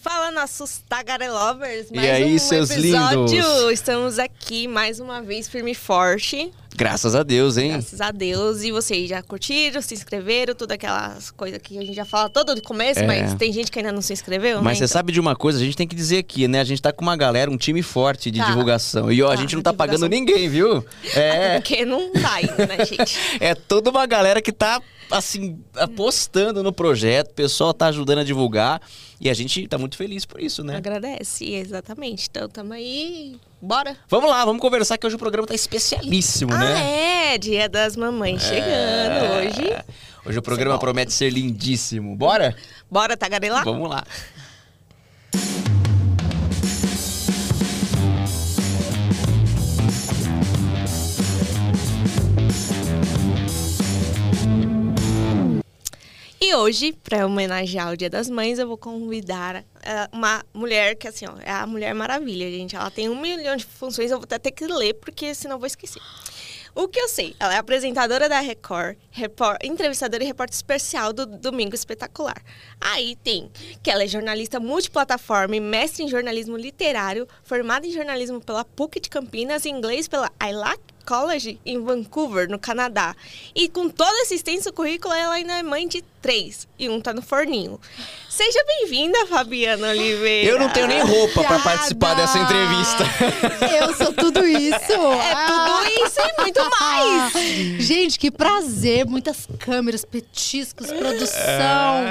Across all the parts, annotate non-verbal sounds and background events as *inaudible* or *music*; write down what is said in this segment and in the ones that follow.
Fala, nossos tagarelovers! E aí, um seus episódio. lindos? Estamos aqui mais uma vez, firme e forte. Graças a Deus, hein? Graças a Deus. E vocês já curtiram, se inscreveram, todas aquelas coisas que a gente já fala todo do começo, É. mas tem gente que ainda não se inscreveu, Mas né? você sabe de uma coisa, a gente tem que dizer aqui, né? A gente tá com uma galera, um time forte de Tá. divulgação. E ó, a Tá, gente não tá divulgação. pagando ninguém, viu? Até *laughs* É, Porque não tá ainda, né, gente? *laughs* é toda uma galera que tá, assim, apostando no projeto, o pessoal tá ajudando a divulgar. E a gente tá muito feliz por isso, né? Agradece, exatamente. Então, tamo aí. Bora! Vamos lá, vamos conversar que hoje o programa tá especialíssimo, Ah, né? é! Dia das mamães chegando É. hoje. Hoje o programa promete ser lindíssimo. Bora? Bora tagarelar? Vamos lá. E hoje, para homenagear o Dia das Mães, eu vou convidar eh, uma mulher que, assim, ó, é a Mulher Maravilha, gente. Ela tem um milhão de funções, eu vou até ter que ler, porque senão eu vou esquecer. O que eu sei, ela é apresentadora da Record, repor- entrevistadora e repórter especial do Domingo Espetacular. Aí tem que ela é jornalista multiplataforma e mestre em jornalismo literário, formada em jornalismo pela PUC de Campinas e inglês pela ILAC College em Vancouver, no Canadá. E com todo esse extenso currículo, ela ainda é mãe de três e um tá no forninho. Seja bem-vinda, Fabiana Oliveira. Eu não tenho nem roupa pra Obrigada! participar dessa entrevista. Eu sou tudo isso. É tudo isso e muito mais. Gente, que prazer. Muitas câmeras, petiscos, produção.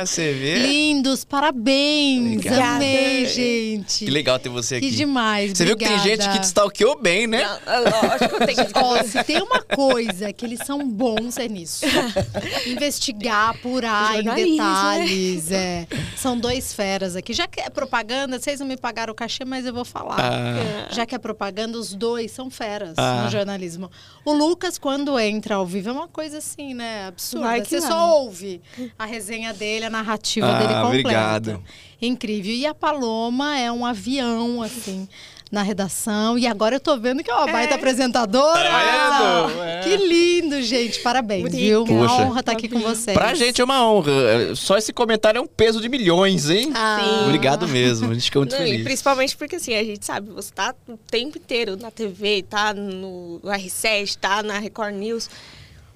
Ah, você vê? Lindos, parabéns. Obrigada. Amei, gente. Que legal ter você aqui. Que demais. Você viu que tem obrigada. gente que te stalkeou bem, né? Não, lógico, tem que Ó, se tem uma coisa que eles são bons é nisso. *laughs* Investigar, apurar em Jornalismo, detalhes. É. *laughs* São dois feras aqui. Já que é propaganda, vocês não me pagaram o cachê, mas eu vou falar. Ah, Já que é propaganda, os dois são feras Ah. no jornalismo. O Lucas, quando entra ao vivo, é uma coisa assim, né? Absurda. Você vai. só ouve a resenha dele, a narrativa Ah, dele completa. obrigado. Incrível. E a Paloma é um avião, assim, na redação. E agora eu tô vendo que é uma baita apresentadora. Tá? É. Que lindo, gente. Parabéns, viu? Poxa. Uma honra estar aqui com vocês. pra gente é uma honra. Só esse comentário é um peso de milhões, hein? Ah. Sim. Obrigado mesmo. A gente fica muito Não, e feliz. principalmente porque assim, a gente sabe, você tá o tempo inteiro na TV, tá no R7, tá na Record News.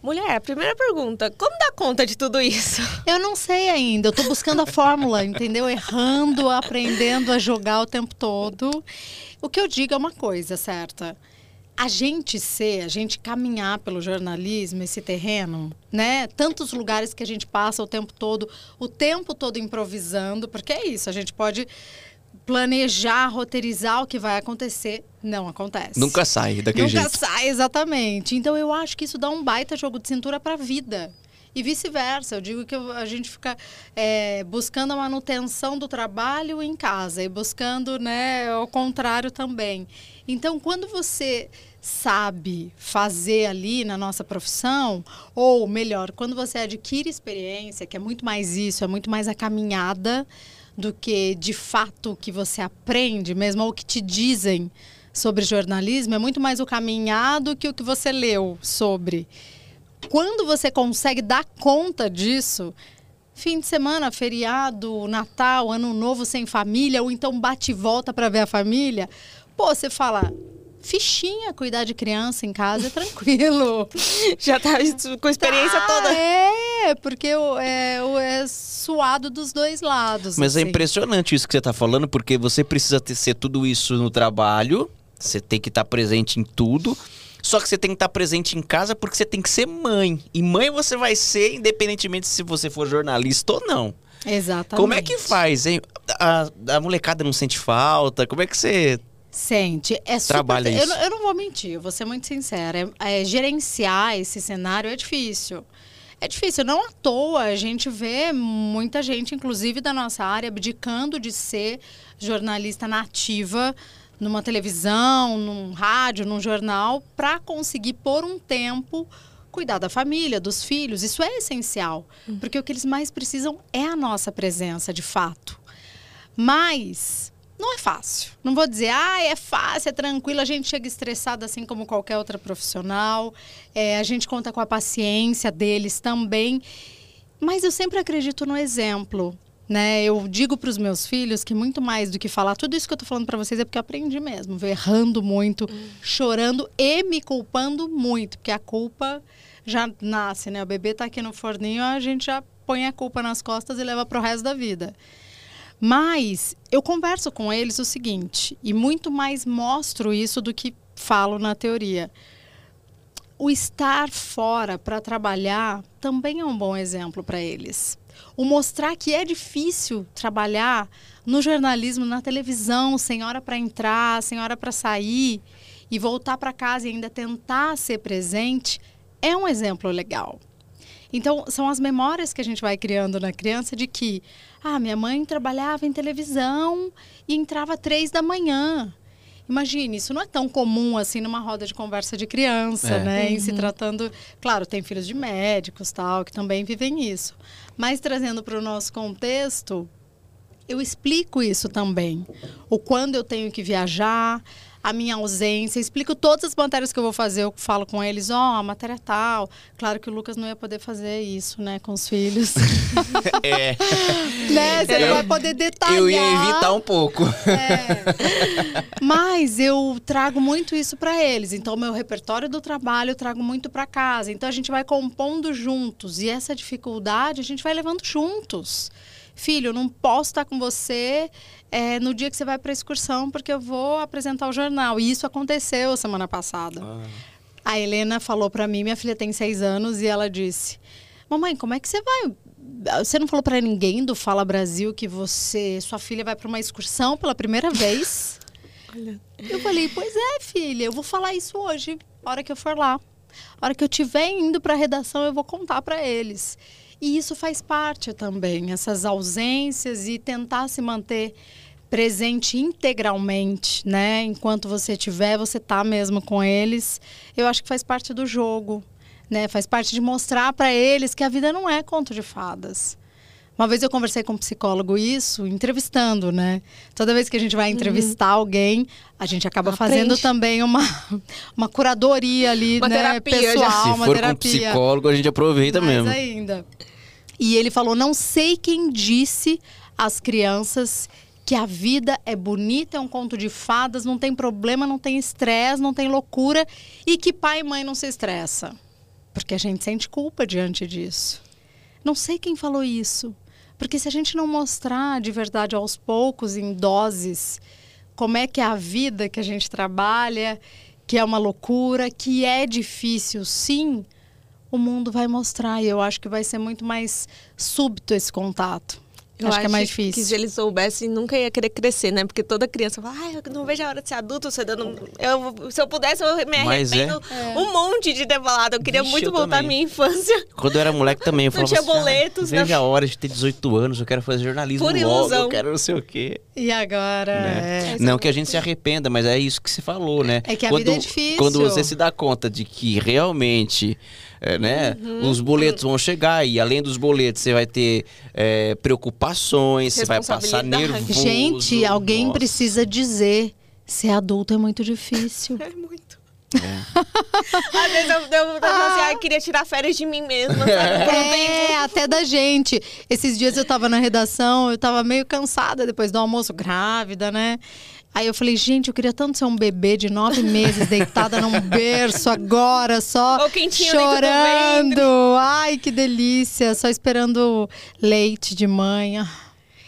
Mulher, a primeira pergunta, como dá conta de tudo isso? *laughs* Eu não sei ainda, eu tô buscando a fórmula, entendeu? Errando, aprendendo a jogar o tempo todo. O que eu digo é uma coisa certa. A gente ser, a gente caminhar pelo jornalismo, esse terreno, né? Tantos lugares que a gente passa o tempo todo, o tempo todo improvisando, porque é isso, a gente pode planejar, roteirizar o que vai acontecer, não acontece. Nunca sai daquele Nunca jeito. sai, exatamente. Então eu acho que isso dá um baita jogo de cintura para a vida. E vice-versa. Eu digo que a gente fica é, buscando a manutenção do trabalho em casa e buscando né, o contrário também. Então, quando você sabe fazer ali na nossa profissão, ou melhor, quando você adquire experiência, que é muito mais isso, é muito mais a caminhada do que de fato o que você aprende mesmo, ou o que te dizem sobre jornalismo, é muito mais o caminhar do que o que você leu sobre. Quando você consegue dar conta disso, fim de semana, feriado, Natal, Ano Novo sem família, ou então bate e volta para ver a família, pô, você fala. Fichinha, cuidar de criança em casa é *laughs* tranquilo. Já tá com experiência Ah, toda. É, porque é, o- é suado dos dois lados. Mas é assim. impressionante isso que você tá falando, porque você precisa ter, ser tudo isso no trabalho, você tem que estar presente em tudo. Só que você tem que estar presente em casa porque você tem que ser mãe. E mãe você vai ser independentemente se você for jornalista ou não. Exatamente. Como é que faz, hein? A, a molecada não sente falta? Como é que você. Sente. É. Trabalha eu, isso. não- eu não vou mentir, eu vou ser muito sincera. É, é, gerenciar esse cenário é difícil. É difícil, não à toa. A gente vê muita gente, inclusive da nossa área, abdicando de ser jornalista nativa numa televisão, num rádio, num jornal, para conseguir, por um tempo, cuidar da família, dos filhos. Isso é essencial, porque o que eles mais precisam é a nossa presença, de fato. Mas não é fácil. Não vou dizer, ah, é fácil, é tranquilo, a gente chega estressado assim como qualquer outra profissional. É, a gente conta com a paciência deles também. Mas eu sempre acredito no exemplo. Né? Eu digo para os meus filhos que muito mais do que falar tudo isso que eu tô falando para vocês é porque eu aprendi mesmo, errando muito, hum. chorando e me culpando muito, porque a culpa já nasce, né? O bebê tá aqui no forninho, a gente já põe a culpa nas costas e leva para o resto da vida. Mas eu converso com eles o seguinte, e muito mais mostro isso do que falo na teoria. O estar fora para trabalhar também é um bom exemplo para eles o mostrar que é difícil trabalhar no jornalismo, na televisão, sem hora para entrar, sem hora para sair e voltar para casa e ainda tentar ser presente, é um exemplo legal. Então, são as memórias que a gente vai criando na criança de que, ah, minha mãe trabalhava em televisão e entrava três da manhã. Imagine, isso não é tão comum assim numa roda de conversa de criança, é. né? Uhum. Em se tratando. Claro, tem filhos de médicos tal, que também vivem isso. Mas trazendo para o nosso contexto, eu explico isso também. O quando eu tenho que viajar, a minha ausência, explico todas as matérias que eu vou fazer, eu falo com eles, ó, oh, a matéria tal. Claro que o Lucas não ia poder fazer isso, né, com os filhos. *laughs* é. *laughs* né, você eu, não vai poder detalhar. Eu ia evitar um pouco. É. Mas eu trago muito isso para eles. Então, meu repertório do trabalho eu trago muito para casa. Então, a gente vai compondo juntos. E essa dificuldade a gente vai levando juntos filho, não posso estar com você é, no dia que você vai para a excursão, porque eu vou apresentar o jornal. E isso aconteceu semana passada. Ah. A Helena falou para mim, minha filha tem seis anos, e ela disse: Mamãe, como é que você vai? Você não falou para ninguém do Fala Brasil que você, sua filha vai para uma excursão pela primeira vez? *laughs* Eu falei: Pois é, filha, eu vou falar isso hoje, a hora que eu for lá. A hora que eu estiver indo para a redação, eu vou contar para eles. E isso faz parte também, essas ausências e tentar se manter presente integralmente, né? Enquanto você tiver, você tá mesmo com eles. Eu acho que faz parte do jogo, né? Faz parte de mostrar para eles que a vida não é conto de fadas. Uma vez eu conversei com um psicólogo isso, entrevistando, né? Toda vez que a gente vai uhum. entrevistar uhum. alguém, a gente acaba Aprende. fazendo também uma, uma curadoria ali, uma né? Terapia, pessoal, já. Se uma for terapia. com psicólogo, a gente aproveita Mais mesmo. ainda. E ele falou: não sei quem disse às crianças que a vida é bonita, é um conto de fadas, não tem problema, não tem estresse, não tem loucura e que pai e mãe não se estressa. Porque a gente sente culpa diante disso. Não sei quem falou isso. Porque se a gente não mostrar de verdade aos poucos, em doses, como é que é a vida que a gente trabalha, que é uma loucura, que é difícil, sim, o mundo vai mostrar. E eu acho que vai ser muito mais súbito esse contato. Eu acho, acho que é mais difícil. Que se ele soubesse, nunca ia querer crescer, né? Porque toda criança fala, ah, eu não vejo a hora de ser adulto, você dando. Eu, se eu pudesse, eu me arrependo é. um monte de ter falado. Eu queria Vixe, muito eu voltar também. à minha infância. Quando eu era moleque também, eu falava não tinha assim, boletos. Ah, veja a hora de ter 18 anos, eu quero fazer jornalismo Por logo, ilusão. eu quero não sei o quê. E agora? Né? É. Não que a gente se arrependa, mas é isso que você falou, né? É que a quando, vida é difícil. Quando você se dá conta de que realmente é, né? Uhum. Os boletos vão chegar e além dos boletos você vai ter é, preocupações, você vai passar nervoso. Gente, alguém Nossa. precisa dizer, ser adulto é muito difícil. *laughs* É muito. É. Às vezes eu, eu, eu ah. assim, queria tirar férias de mim mesma. *laughs* É, até da gente. Esses dias eu tava na redação, eu tava meio cansada depois do almoço, grávida, né? Aí eu falei, gente, eu queria tanto ser um bebê de nove meses deitada num *laughs* berço agora, só chorando. Ai, que delícia, só esperando leite de manhã.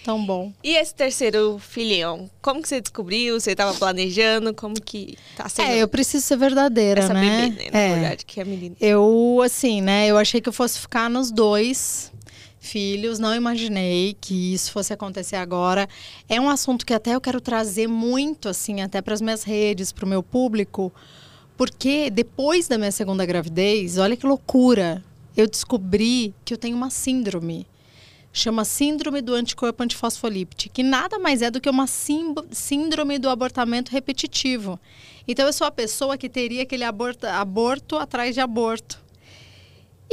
Tão bom. E esse terceiro filhão, como que você descobriu? Você estava planejando? Como que tá sendo? É, eu preciso ser verdadeira, essa né? Bebê, né? Na é. verdade, que é a menina. Eu, assim, né? Eu achei que eu fosse ficar nos dois filhos, não imaginei que isso fosse acontecer agora. É um assunto que até eu quero trazer muito, assim, até para as minhas redes, para o meu público, porque depois da minha segunda gravidez, olha que loucura, eu descobri que eu tenho uma síndrome. Chama Síndrome do Anticorpo Antifosfolípide, que nada mais é do que uma síndrome do abortamento repetitivo. Então, eu sou a pessoa que teria aquele aborto, aborto atrás de aborto.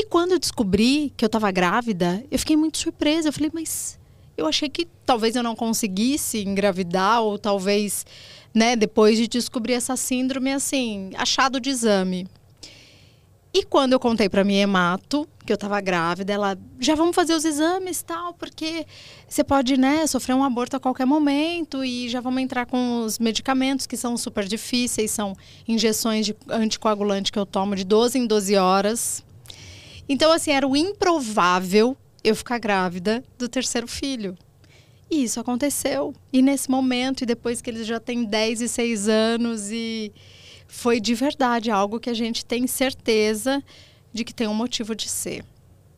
E quando eu descobri que eu estava grávida, eu fiquei muito surpresa. Eu falei, mas eu achei que talvez eu não conseguisse engravidar, ou talvez, né, depois de descobrir essa síndrome, assim, achado de exame. E quando eu contei para minha hemato que eu estava grávida, ela já vamos fazer os exames tal, porque você pode, né, sofrer um aborto a qualquer momento e já vamos entrar com os medicamentos que são super difíceis, são injeções de anticoagulante que eu tomo de 12 em 12 horas. Então assim, era o improvável eu ficar grávida do terceiro filho. E isso aconteceu. E nesse momento, e depois que eles já têm 10 e 6 anos e foi de verdade algo que a gente tem certeza de que tem um motivo de ser.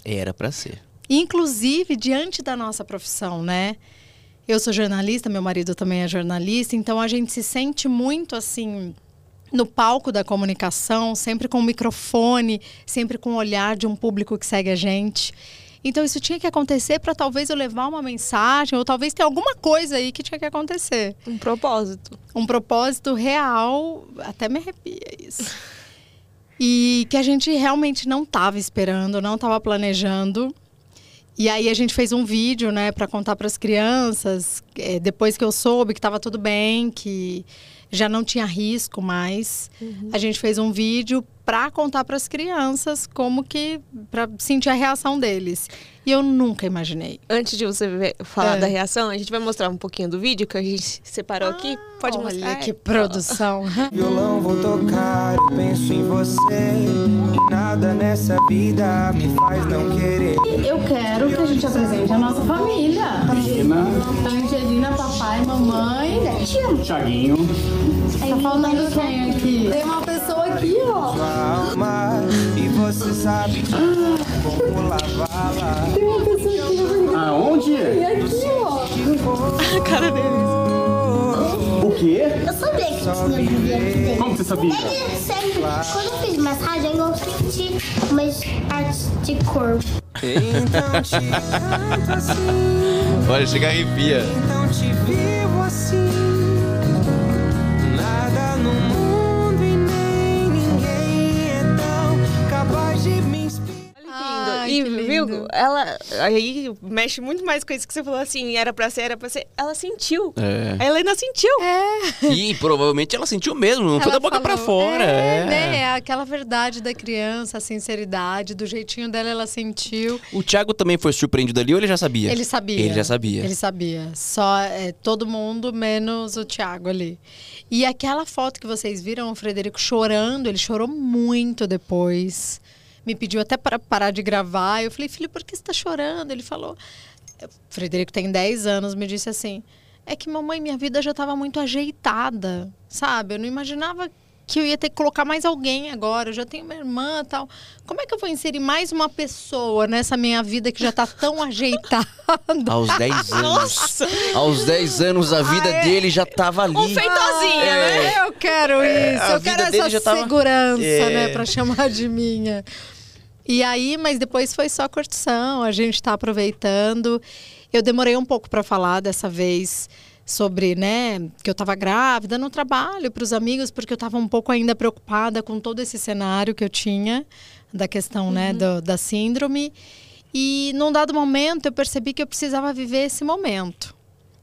Era para ser. Inclusive diante da nossa profissão, né? Eu sou jornalista, meu marido também é jornalista, então a gente se sente muito assim no palco da comunicação, sempre com o microfone, sempre com o olhar de um público que segue a gente. Então isso tinha que acontecer para talvez eu levar uma mensagem, ou talvez ter alguma coisa aí que tinha que acontecer. Um propósito. Um propósito real, até me arrepia isso. E que a gente realmente não estava esperando, não estava planejando. E aí a gente fez um vídeo, né, para contar para as crianças, é, depois que eu soube que estava tudo bem, que já não tinha risco mais. Uhum. A gente fez um vídeo para contar para as crianças como que para sentir a reação deles. E eu nunca imaginei. Antes de você ver, falar é. da reação, a gente vai mostrar um pouquinho do vídeo que a gente separou ah, aqui. Pode olha mostrar. Olha que produção. *laughs* Violão vou tocar, penso em você. E nada nessa vida me faz não querer. Eu quero que a gente apresente a nossa família. Angelina. Angelina, papai, mamãe. Thiaguinho. Tá faltando quem aqui? Tem uma pessoa aqui, ó. Alma, e você sabe como lavá-la. Tem uma pessoa aqui. Aonde? E aqui, ó. A cara deles. O quê? Eu sabia que tinha dentro. Como você sabia? Desde sempre, quando eu fiz massagem, eu senti umas partes de corpo. Então te canto assim. Olha, chega arrepia. Te vivo E, viu? Ela aí mexe muito mais com isso que você falou assim, era pra ser, era pra ser. Ela sentiu. É. A Helena sentiu. E provavelmente ela sentiu mesmo, não foi Ela da boca pra falou, fora. É, é. né? É aquela verdade da criança, a sinceridade, do jeitinho dela, ela sentiu. O Thiago também foi surpreendido ali ou ele já sabia? Ele sabia. Ele já sabia. Ele sabia. Só é, todo mundo menos o Thiago ali. E aquela foto que vocês viram, o Frederico chorando, ele chorou muito depois. Me pediu até para parar de gravar. Eu falei, filho, por que você está chorando? Ele falou. O Frederico tem 10 anos, me disse assim: é que mamãe, minha vida já estava muito ajeitada, sabe? Eu não imaginava que eu ia ter que colocar mais alguém agora. Eu já tenho uma irmã tal. Como é que eu vou inserir mais uma pessoa nessa minha vida que já está tão *laughs* ajeitada? Aos 10 *laughs* anos. Aos 10 anos a vida Ah, é. dele já tava ali. Um feitozinha, né? Eu quero isso, a eu quero essa tava- segurança, É. né, pra chamar de minha. E aí, mas depois foi só curtição, a gente tá aproveitando. Eu demorei um pouco para falar dessa vez sobre, né, que eu tava grávida no trabalho para os amigos, porque eu tava um pouco ainda preocupada com todo esse cenário que eu tinha da questão, né, do- da síndrome. E num dado momento eu percebi que eu precisava viver esse momento.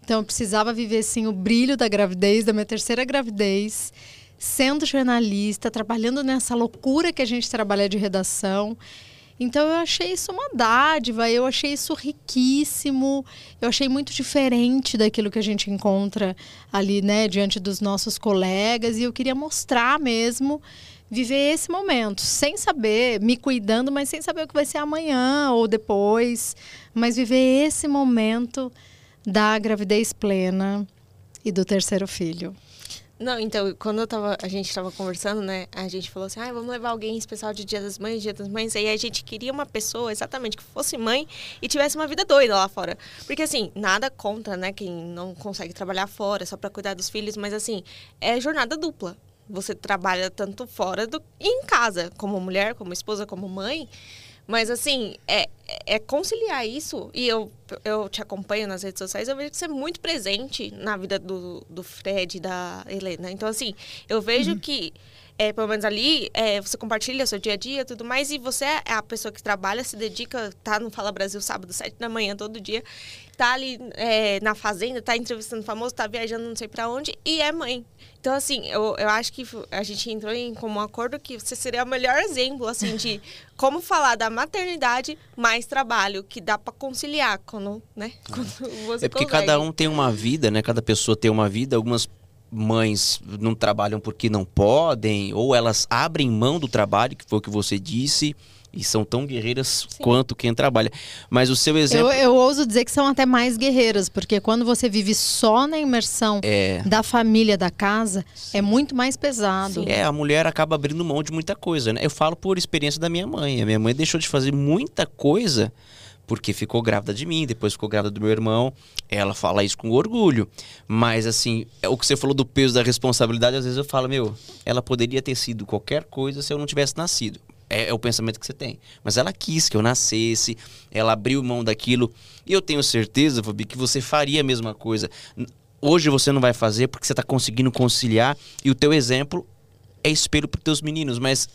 Então eu precisava viver sim o brilho da gravidez, da minha terceira gravidez, sendo jornalista, trabalhando nessa loucura que a gente trabalha de redação. Então eu achei isso uma dádiva, eu achei isso riquíssimo, eu achei muito diferente daquilo que a gente encontra ali, né, diante dos nossos colegas, e eu queria mostrar mesmo viver esse momento, sem saber, me cuidando, mas sem saber o que vai ser amanhã ou depois, mas viver esse momento da gravidez plena e do terceiro filho. Não, então, quando eu tava, a gente tava conversando, né? A gente falou assim, ah, vamos levar alguém especial de Dia das Mães, Dia das Mães. Aí a gente queria uma pessoa, exatamente, que fosse mãe e tivesse uma vida doida lá fora. Porque, assim, nada contra, né? Quem não consegue trabalhar fora só pra cuidar dos filhos. Mas, assim, é jornada dupla. Você trabalha tanto fora do, e em casa, como mulher, como esposa, como mãe. Mas, assim, é, é conciliar isso, e eu, eu te acompanho nas redes sociais, eu vejo que você é muito presente na vida do, do Fred e da Helena. Então, assim, eu vejo que, é, pelo menos ali, é, você compartilha seu dia a dia e tudo mais, e você é a pessoa que trabalha, se dedica, tá no Fala Brasil sábado, sete da manhã, todo dia, tá ali é, na fazenda, tá entrevistando famoso, tá viajando não sei pra onde, e é mãe. Então, assim, eu, eu acho que a gente entrou em comum acordo que você seria o melhor exemplo, assim, de *laughs* como falar da maternidade mais trabalho, que dá pra conciliar quando, né? *laughs* Quando você É porque consegue. cada um tem uma vida, né? Cada pessoa tem uma vida. Algumas mães não trabalham porque não podem, ou elas abrem mão do trabalho, que foi o que você disse, e são tão guerreiras quanto quem trabalha. Mas o seu exemplo. Eu, eu ouso dizer que são até mais guerreiras, porque quando você vive só na imersão É. da família, da casa, é muito mais pesado. É, a mulher acaba abrindo mão de muita coisa, né? Eu falo por experiência da minha mãe. A minha mãe deixou de fazer muita coisa porque ficou grávida de mim, depois ficou grávida do meu irmão. Ela fala isso com orgulho. Mas, assim, é o que você falou do peso da responsabilidade, às vezes eu falo, meu, ela poderia ter sido qualquer coisa se eu não tivesse nascido. É, é o pensamento que você tem. Mas ela quis que eu nascesse, ela abriu mão daquilo. E eu tenho certeza, Fabi, que você faria a mesma coisa. Hoje você não vai fazer porque você está conseguindo conciliar e o teu exemplo é espelho para teus meninos, mas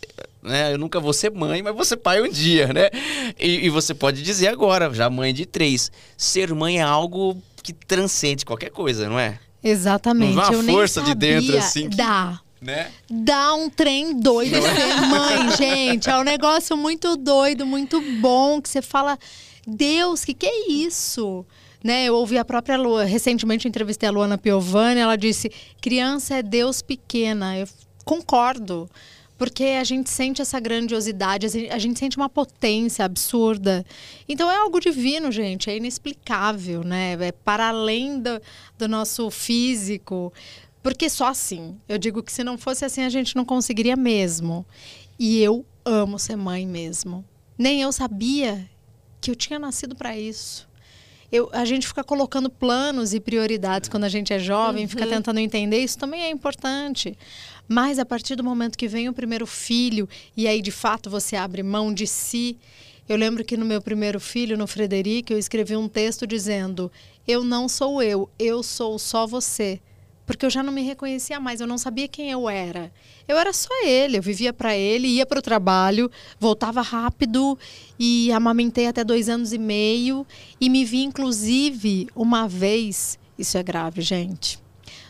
né, eu nunca vou ser mãe, mas vou ser pai um dia, né? E, e você pode dizer agora, já mãe de três, ser mãe é algo que transcende qualquer coisa, não é? Exatamente. Não dá uma eu força de dentro, assim, que- Dá. Né? Dá um trem doido ser mãe, *laughs* gente. É um negócio muito doido, muito bom, que você fala, Deus, que que é isso? Né, eu ouvi a própria Lua, recentemente eu entrevistei a Luana Piovani, ela disse, criança é Deus pequena. Eu concordo, porque a gente sente essa grandiosidade, a gente- sente uma potência absurda. Então é algo divino, gente, é inexplicável, né? É para além do, do nosso físico. Porque só assim. Eu digo que se não fosse assim, a gente não conseguiria mesmo. E eu amo ser mãe mesmo. Nem eu sabia que eu tinha nascido para isso. Eu, a gente fica colocando planos e prioridades quando a gente é jovem, fica tentando entender, isso também é importante. Mas a partir do momento que vem o primeiro filho, e aí de fato você abre mão de si. Eu lembro que no meu primeiro filho, no Frederico, eu escrevi um texto dizendo: Eu não sou eu, eu sou só você porque eu já não me reconhecia mais, eu não sabia quem eu era. Eu era só ele, eu vivia para ele, ia para o trabalho, voltava rápido e amamentei até dois anos e meio e me vi inclusive uma vez, isso é grave, gente,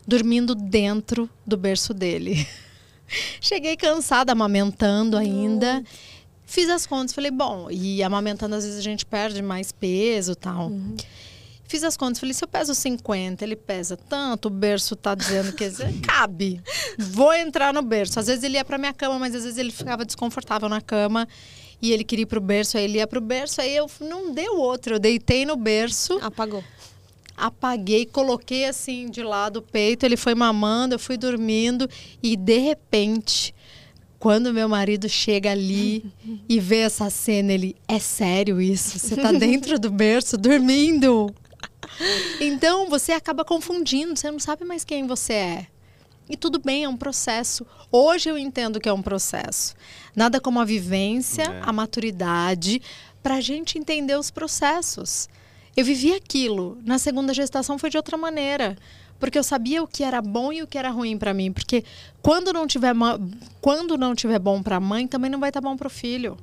dormindo dentro do berço dele. *laughs* Cheguei cansada, amamentando ainda. Fiz as contas, falei, bom, e amamentando às vezes a gente perde mais peso e tal. Fiz as contas, falei, se eu peso 50, ele pesa tanto, o berço tá dizendo que *laughs* cabe. Vou entrar no berço. Às vezes ele ia pra minha cama, mas às vezes ele ficava desconfortável na cama e ele queria ir pro berço, aí ele ia pro berço, aí eu não deu outro, eu deitei no berço, Apagou. Apaguei, coloquei assim de lado o peito, ele foi mamando, eu fui dormindo e de repente, quando meu marido chega ali *laughs* e vê essa cena, ele, é sério isso? Você tá dentro do berço dormindo? Então você acaba confundindo, você não sabe mais quem você é. E tudo bem, é um processo. Hoje eu entendo que é um processo. Nada como a vivência, É. a maturidade, para a gente entender os processos. Eu vivi aquilo. Na segunda gestação foi de outra maneira. Porque eu sabia o que era bom e o que era ruim para mim. Porque quando não tiver, quando não tiver bom para a mãe, também não vai estar bom para o filho.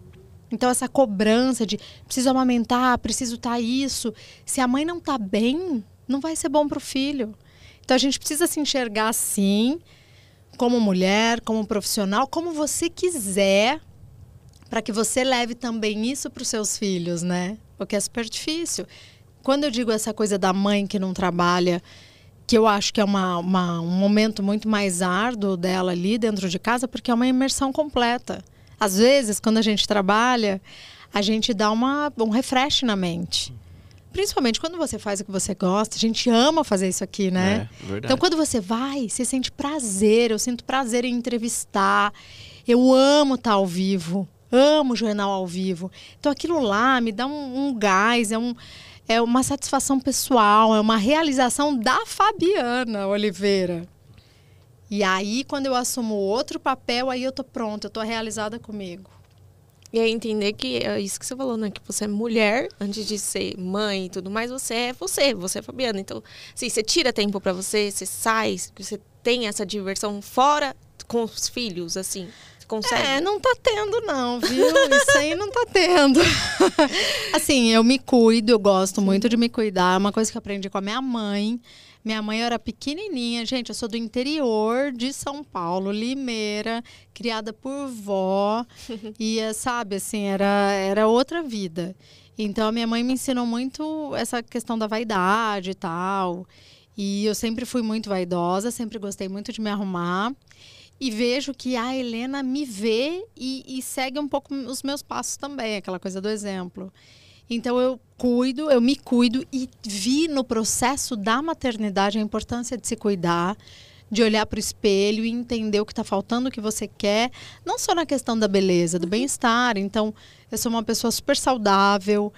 Então, essa cobrança de preciso amamentar, preciso estar isso. Se a mãe não está bem, não vai ser bom para o filho. Então, a gente precisa se enxergar assim, como mulher, como profissional, como você quiser, para que você leve também isso para os seus filhos, né? Porque é super difícil. Quando eu digo essa coisa da mãe que não trabalha, que eu acho que é uma, uma- um momento muito mais árduo dela ali dentro de casa, porque é uma imersão completa. Às vezes, quando a gente trabalha, a gente dá uma, um refresh na mente. Principalmente quando você faz o que você gosta, a gente ama fazer isso aqui, né? É. Então, quando você vai, você sente prazer. Eu sinto prazer em entrevistar. Eu amo estar ao vivo. Amo o jornal ao vivo. Então, aquilo lá me dá um, um gás, é, um, é uma satisfação pessoal, é uma realização da Fabiana Oliveira. E aí, quando eu assumo outro papel, aí eu tô pronta, eu tô realizada comigo. E aí entender que é isso que você falou, né? Que você é mulher, antes de ser mãe e tudo mais, você é você, você é Fabiana. Então, assim, você tira tempo pra você, você sai, você tem essa diversão fora com os filhos, assim. Consegue? É, não tá tendo, não, viu? Isso aí não tá tendo. *laughs* assim, eu me cuido, eu gosto muito de me cuidar. É uma coisa que eu aprendi com a minha mãe. Minha mãe era pequenininha, gente. Eu sou do interior de São Paulo, Limeira, criada por vó. e, sabe, assim, era, era outra vida. Então, a minha mãe me ensinou muito essa questão da vaidade e tal. E eu sempre fui muito vaidosa, sempre gostei muito de me arrumar. E vejo que a Helena me vê e, e segue um pouco os meus passos também, aquela coisa do exemplo. Então eu cuido, eu me cuido e vi no processo da maternidade a importância de se cuidar, de olhar para o espelho e entender o que está faltando, o que você quer, não só na questão da beleza, do bem-estar. Então eu sou uma pessoa super saudável,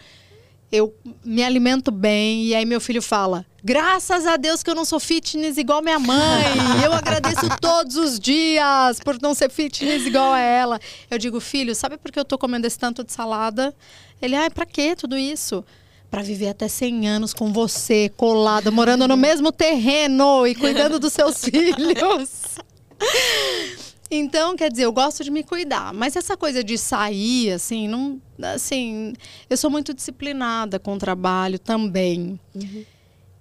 eu me alimento bem e aí meu filho fala: "Graças a Deus que eu não sou fitness igual minha mãe. Eu agradeço *laughs* todos os dias por não ser fitness igual a ela". Eu digo: "Filho, sabe por que eu tô comendo esse tanto de salada?" Ele: "Ai, para que tudo isso?" Para viver até 100 anos com você, colada, morando no mesmo terreno e cuidando dos seus *laughs* filhos. Então, quer dizer, eu gosto de me cuidar, mas essa coisa de sair, assim, não, assim, eu sou muito disciplinada com o trabalho também.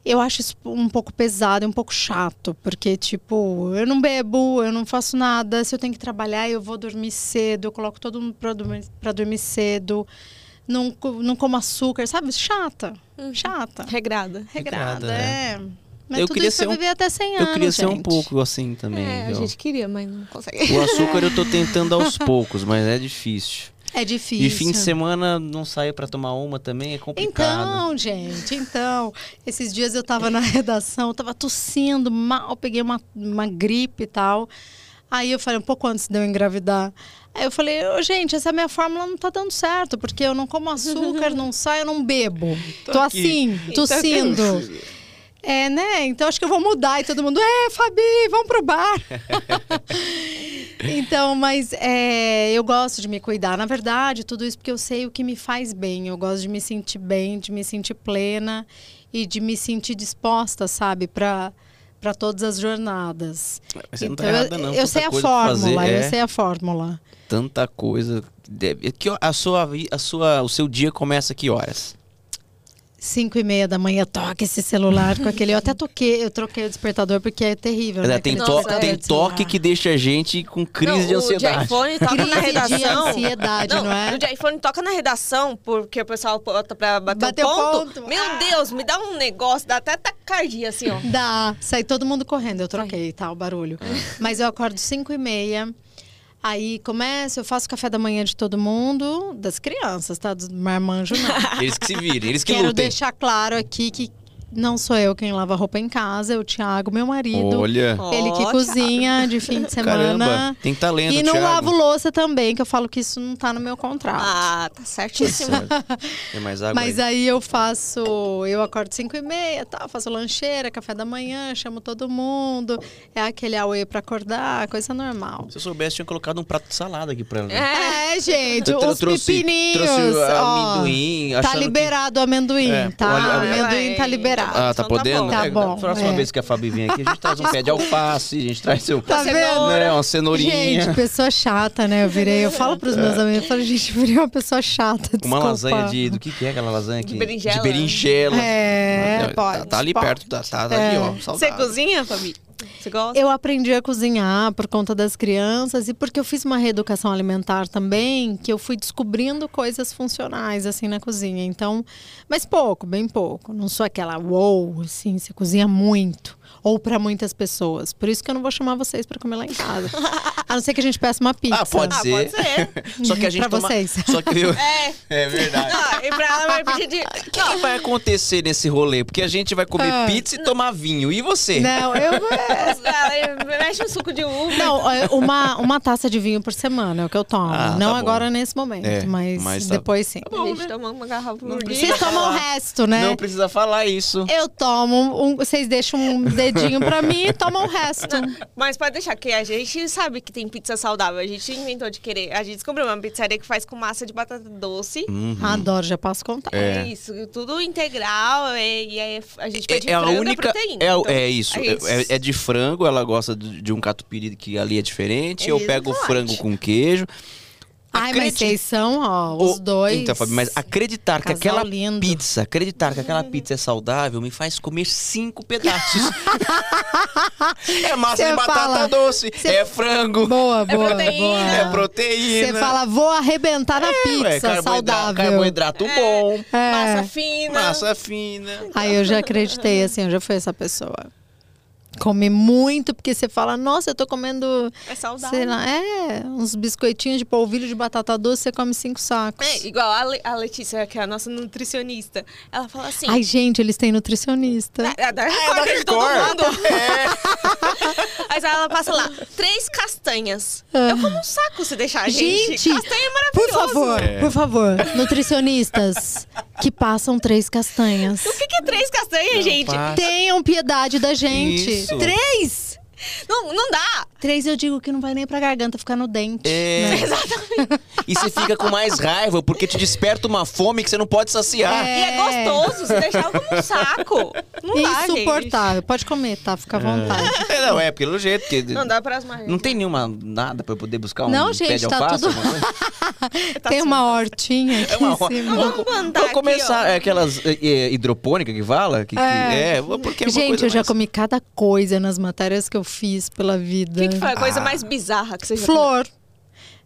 Eu acho isso um pouco pesado, um pouco chato, porque tipo, eu não bebo, eu não faço nada. Se eu tenho que trabalhar, eu vou dormir cedo, eu coloco todo mundo para dormir, pra dormir cedo. Não, não como açúcar, sabe? Chata, chata. Regrada. Regrada, Regrada, é. Mas Eu tudo queria isso pra ser um- viver até 100 anos, Eu queria ser um gente. pouco assim também. É, a viu? gente queria, mas não consegue. O açúcar eu tô tentando aos *laughs* poucos, mas é difícil. É difícil. E fim de semana não sair pra tomar uma também é complicado. Então, gente, então, esses dias eu tava na *laughs* redação, eu tava tossindo mal, peguei uma, uma gripe e tal. Aí eu falei, um pouco antes de eu engravidar. Aí eu falei, "Ô, gente, essa minha fórmula não tá dando certo, porque eu não como açúcar, *laughs* não saio, não bebo. Tô, aqui. assim, tossindo. É, né? Então acho que eu vou mudar e todo mundo, é, Fabi, vamos pro bar. *laughs* então, mas é, eu gosto de me cuidar. Na verdade, tudo isso porque eu sei o que me faz bem. Eu gosto de me sentir bem, de me sentir plena e de me sentir disposta, sabe, para para todas as jornadas. Mas você não tá Então, errada, eu, não. eu Tanta sei a fórmula, eu é. sei a fórmula. Tanta coisa. Deve... Que, a sua, a sua, o seu dia começa que horas? Cinco e meia da manhã, toca esse celular com aquele. Eu até toquei, eu troquei o despertador porque é terrível. né? tem to- despertador tem toque que deixa a gente com crise Não, de O ansiedade. de iPhone toca na Crise de redação. ansiedade, não é? O de iPhone toca na redação, porque o pessoal bota pra bater Bateu o ponto. ponto. Meu Ah. Deus, me dá um negócio, dá até taquicardia, assim, ó. Dá, sai todo mundo correndo. Eu troquei, tá, o barulho. Mas eu acordo 5 e meia. Aí começo, eu faço café da manhã de todo mundo, das crianças, tá? Dos marmanjos, não. *laughs* Eles que se virem, eles que Quero lutem. deixar claro aqui que não sou eu quem lava roupa em casa, é o Thiago, meu marido. Olha. Ele que Ó, cozinha de fim de *laughs* semana. Caramba, tem talento, E não Thiago. lavo louça também, que eu falo que isso não tá no meu contrato. Ah, tá certíssimo. Tem mais água Mas aí? aí eu faço, eu acordo 5 e meia, tal, faço lancheira, café da manhã, chamo todo mundo. É aquele auê pra acordar, coisa normal. Se eu soubesse, tinha colocado um prato de salada aqui pra ela. né? É. É, gente, Eu os trouxe- pepininhos. trouxe ó. amendoim, Tá liberado o amendoim, É, tá? olha, o olha- amendoim tá Vai. Liberado. Ah, tá Então tá podendo? bom. Tá É, bom, Da próxima é. vez que a Fabi vir aqui, a gente traz um *laughs* pé de alface, a gente traz seu... Tá vendo? Né, uma cenourinha. Gente, pessoa chata, né? Eu virei, eu falo pros meus amigos, eu falo, gente, eu virei uma pessoa chata, Uma desculpa. lasanha de... Do que que é aquela lasanha aqui? De berinjela. De berinjela. É, Tá- pode, Tá ali pode. perto, tá, tá ali, É. ó. Você cozinha, Fabi? Você gosta? Eu aprendi a cozinhar por conta das crianças e porque eu fiz uma reeducação alimentar também, que eu fui descobrindo coisas funcionais assim na cozinha. Então, mas pouco, bem pouco. Não sou aquela wow, assim, você cozinha muito ou para muitas pessoas. Por isso que eu não vou chamar vocês para comer lá em casa. *laughs* A não ser que a gente peça uma pizza. Ah, pode Ah, ser. pode ser. *laughs* Só que a gente Pra toma... vocês. Só que eu... *laughs* É. É verdade. Ah, e pra ela vai pedir de. O que vai acontecer nesse rolê? Porque a gente vai comer Ah. pizza e tomar vinho. E você? Não, eu mexe um suco de uva. Não, uma, uma taça de vinho por semana é o que eu tomo. Ah, não tá agora bom. nesse momento, É, mas, mas tá- depois sim. a gente toma uma garrafa por dia. Vocês tomam o resto, né? Não precisa falar isso. Eu tomo, um, vocês deixam, um- dedinho pra mim e toma o resto. Mas pode deixar que a gente sabe que tem pizza saudável. A gente inventou de querer. A gente descobriu uma pizzaria que faz com massa de batata doce. Uhum. Adoro, já posso contar. É. isso, tudo integral. é- e aí a gente pede É, é a frango, única. proteína. É, então, é isso. é. É, é de frango, ela gosta de, de um catupiry que ali é diferente. Eu pego o frango com queijo. Ai, mas vocês são, ó, os O- dois. Então, Fabi, mas acreditar que aquela lindo. pizza, acreditar que aquela pizza é saudável, me faz comer cinco pedaços. *laughs* é massa Cê de batata fala- doce, cê- é frango, Boa, boa, proteína. boa. é proteína. Você fala, vou arrebentar na É, pizza ué, carboidra- saudável. Carboidrato bom, É. Massa fina. massa fina. Aí eu já acreditei, assim, eu já fui essa pessoa. Comer muito, porque você fala, nossa, eu tô comendo, É saudável. sei lá, é, uns biscoitinhos de polvilho de batata doce, você come cinco sacos. É, igual a, Le- a Letícia, que é a nossa nutricionista. Ela fala assim. Ai, gente, eles têm nutricionista. É, é da Record, de todo mundo. *laughs* Mas ela passa lá, três castanhas. Eu como um saco se deixar, gente. Gente, Castanha é Por maravilhoso. favor, por favor, nutricionistas que passam três castanhas. O que, que é três castanhas, gente? passa. Tenham piedade da gente. Isso. Três! Não, não dá. Três eu digo que não vai nem pra garganta ficar no dente. É. né? *laughs* E você fica com mais raiva, porque te desperta uma fome que você não pode saciar. E é gostoso, se deixar como um saco. Não dá, gente. Insuportável. Pode comer, tá? Fica à vontade. É, não, é pelo jeito. Que Não dá para as margens. Não tem nenhuma nada pra eu poder buscar um Não, pé gente, de tá alface? tudo- alguma coisa? *laughs* Tem uma hortinha aqui É uma em ro- cima. Vamos, mandar vamos aqui, começar ó. é, aquelas é, é, hidropônicas que fala? Que, que- É. é, porque é uma Gente, coisa eu já mais- comi cada coisa nas matérias que eu fiz pela vida. O que, que foi a coisa mais bizarra que você já Flor.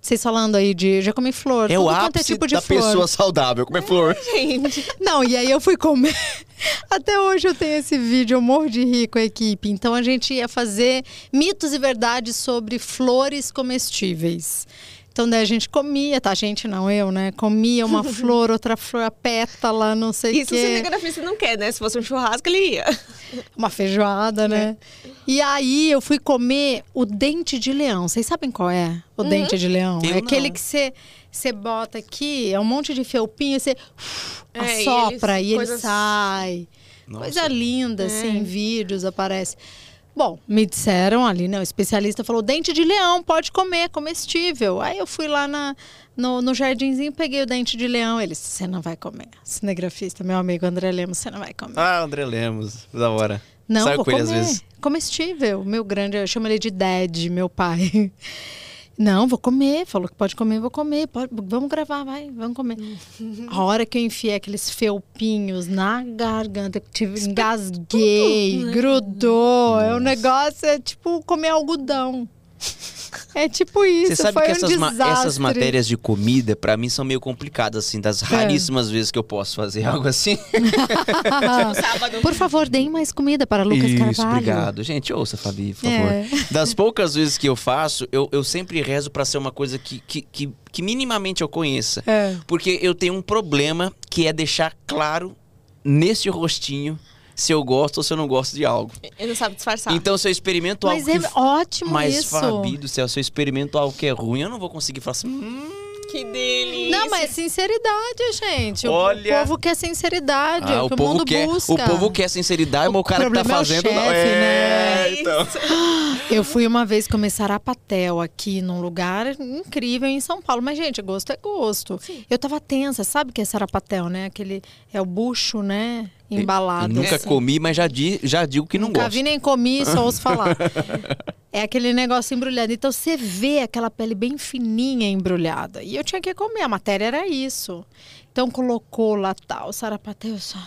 Vocês falando aí de. Já comi flor. É o é ápice tipo de da flor. pessoa saudável, comer flor. *laughs* Gente, Não, e aí eu fui comer. *laughs* Até hoje eu tenho esse vídeo, eu morro de rir com a equipe. Então a gente ia fazer mitos e verdades sobre flores comestíveis. Então daí a gente comia, tá? A gente não, eu, né? Comia uma *laughs* flor, outra flor, a pétala, não sei o isso o quê. cinegrafista não quer, né? Se fosse um churrasco, ele ia. *laughs* Uma feijoada, né? E aí eu fui comer o dente de leão. Vocês sabem qual é o dente de leão? Eu é aquele não. que você você bota aqui, é um monte de felpinho, você É, e assopra eles- e ele coisas- sai. Nossa. Coisa linda, É. assim, em vídeos aparece. Bom, me disseram ali, né? O especialista falou: dente de leão, pode comer, é comestível. Aí eu fui lá na, no, no jardinzinho, peguei o dente de leão. Ele disse: você não vai comer. Cinegrafista, meu amigo André Lemos, você não vai comer. Ah, André Lemos, da hora. Não, Saio vou comer. Comestível. Meu grande, eu chamo ele de Dad, meu pai. Não, vou comer. Falou que pode comer, vou comer. Pode- vamos gravar, vai, vamos comer. *laughs* A hora que eu enfiei aqueles felpinhos na garganta, que tive, engasguei, né? grudou. É um negócio, é tipo comer algodão. É tipo isso, Você sabe foi que um essas, ma- desastre. essas matérias de comida, pra mim, são meio complicadas, assim, É. das raríssimas vezes que eu posso fazer *laughs* algo assim. Por favor, deem mais comida para Lucas Isso, Carvalho. obrigado. Gente, ouça, Fabi, por É. favor. Das poucas vezes que eu faço, eu, eu sempre rezo pra ser uma coisa que, que, que, que minimamente eu conheça. É. Porque eu tenho um problema que é deixar claro nesse rostinho se eu gosto ou se eu não gosto de algo. Ele não sabe disfarçar. Então, se eu experimento Mas algo é que... ótimo Mas, isso. Fabi do céu, se eu experimento algo que é ruim, eu não vou conseguir falar assim... "Hum, Que delícia. Não, mas é sinceridade, gente. O- Olha. O povo quer sinceridade, é Ah, o o que o povo mundo quer, busca. o povo quer sinceridade, mas o cara que tá é o fazendo não. chefe, É, né? então. *gasps* Eu fui uma vez comer sarapatel aqui num lugar incrível em São Paulo. Mas, gente, gosto é gosto. Eu tava tensa, sabe o que é sarapatel, né? Aquele é o bucho, né? Embalado. Eu nunca assim. comi, mas já, di, já digo que não Nunca gosto. vi nem comi, só ouço falar. *laughs* É aquele negócio embrulhado. Então você vê aquela pele bem fininha embrulhada. E eu tinha que comer, a matéria era isso. Então colocou lá tal, sarapatel, eu só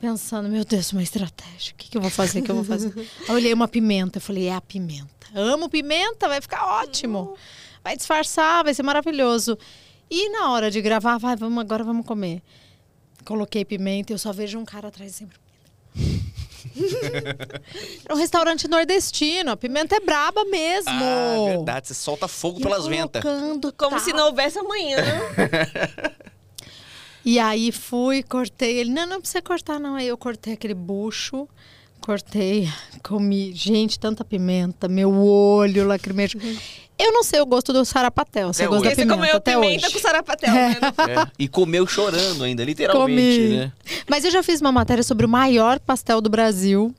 pensando, meu Deus, uma estratégia. O que, que eu vou fazer? O que eu vou fazer? *laughs* Aí olhei uma pimenta, eu falei, é a pimenta. Amo pimenta, vai ficar ótimo. Vai disfarçar, vai ser maravilhoso. E na hora de gravar, vai, vamos agora vamos comer. Coloquei pimenta e eu só vejo um cara atrás sempre. Era *laughs* um restaurante nordestino. A pimenta é braba mesmo. Ah, verdade. Você solta fogo E pelas ventas. Como tal. se não houvesse amanhã. E aí fui, cortei ele. Não, não precisa cortar, não. Aí eu cortei aquele bucho, cortei, comi. Gente, tanta pimenta, meu olho lacrimejo. Eu não sei o gosto do sarapatel. Você Até gosta da. Você pimenta comeu até pimenta hoje. com sarapatel, né? *laughs* É, E comeu chorando ainda, literalmente, Comi. né? Mas eu já fiz uma matéria sobre o maior pastel do Brasil,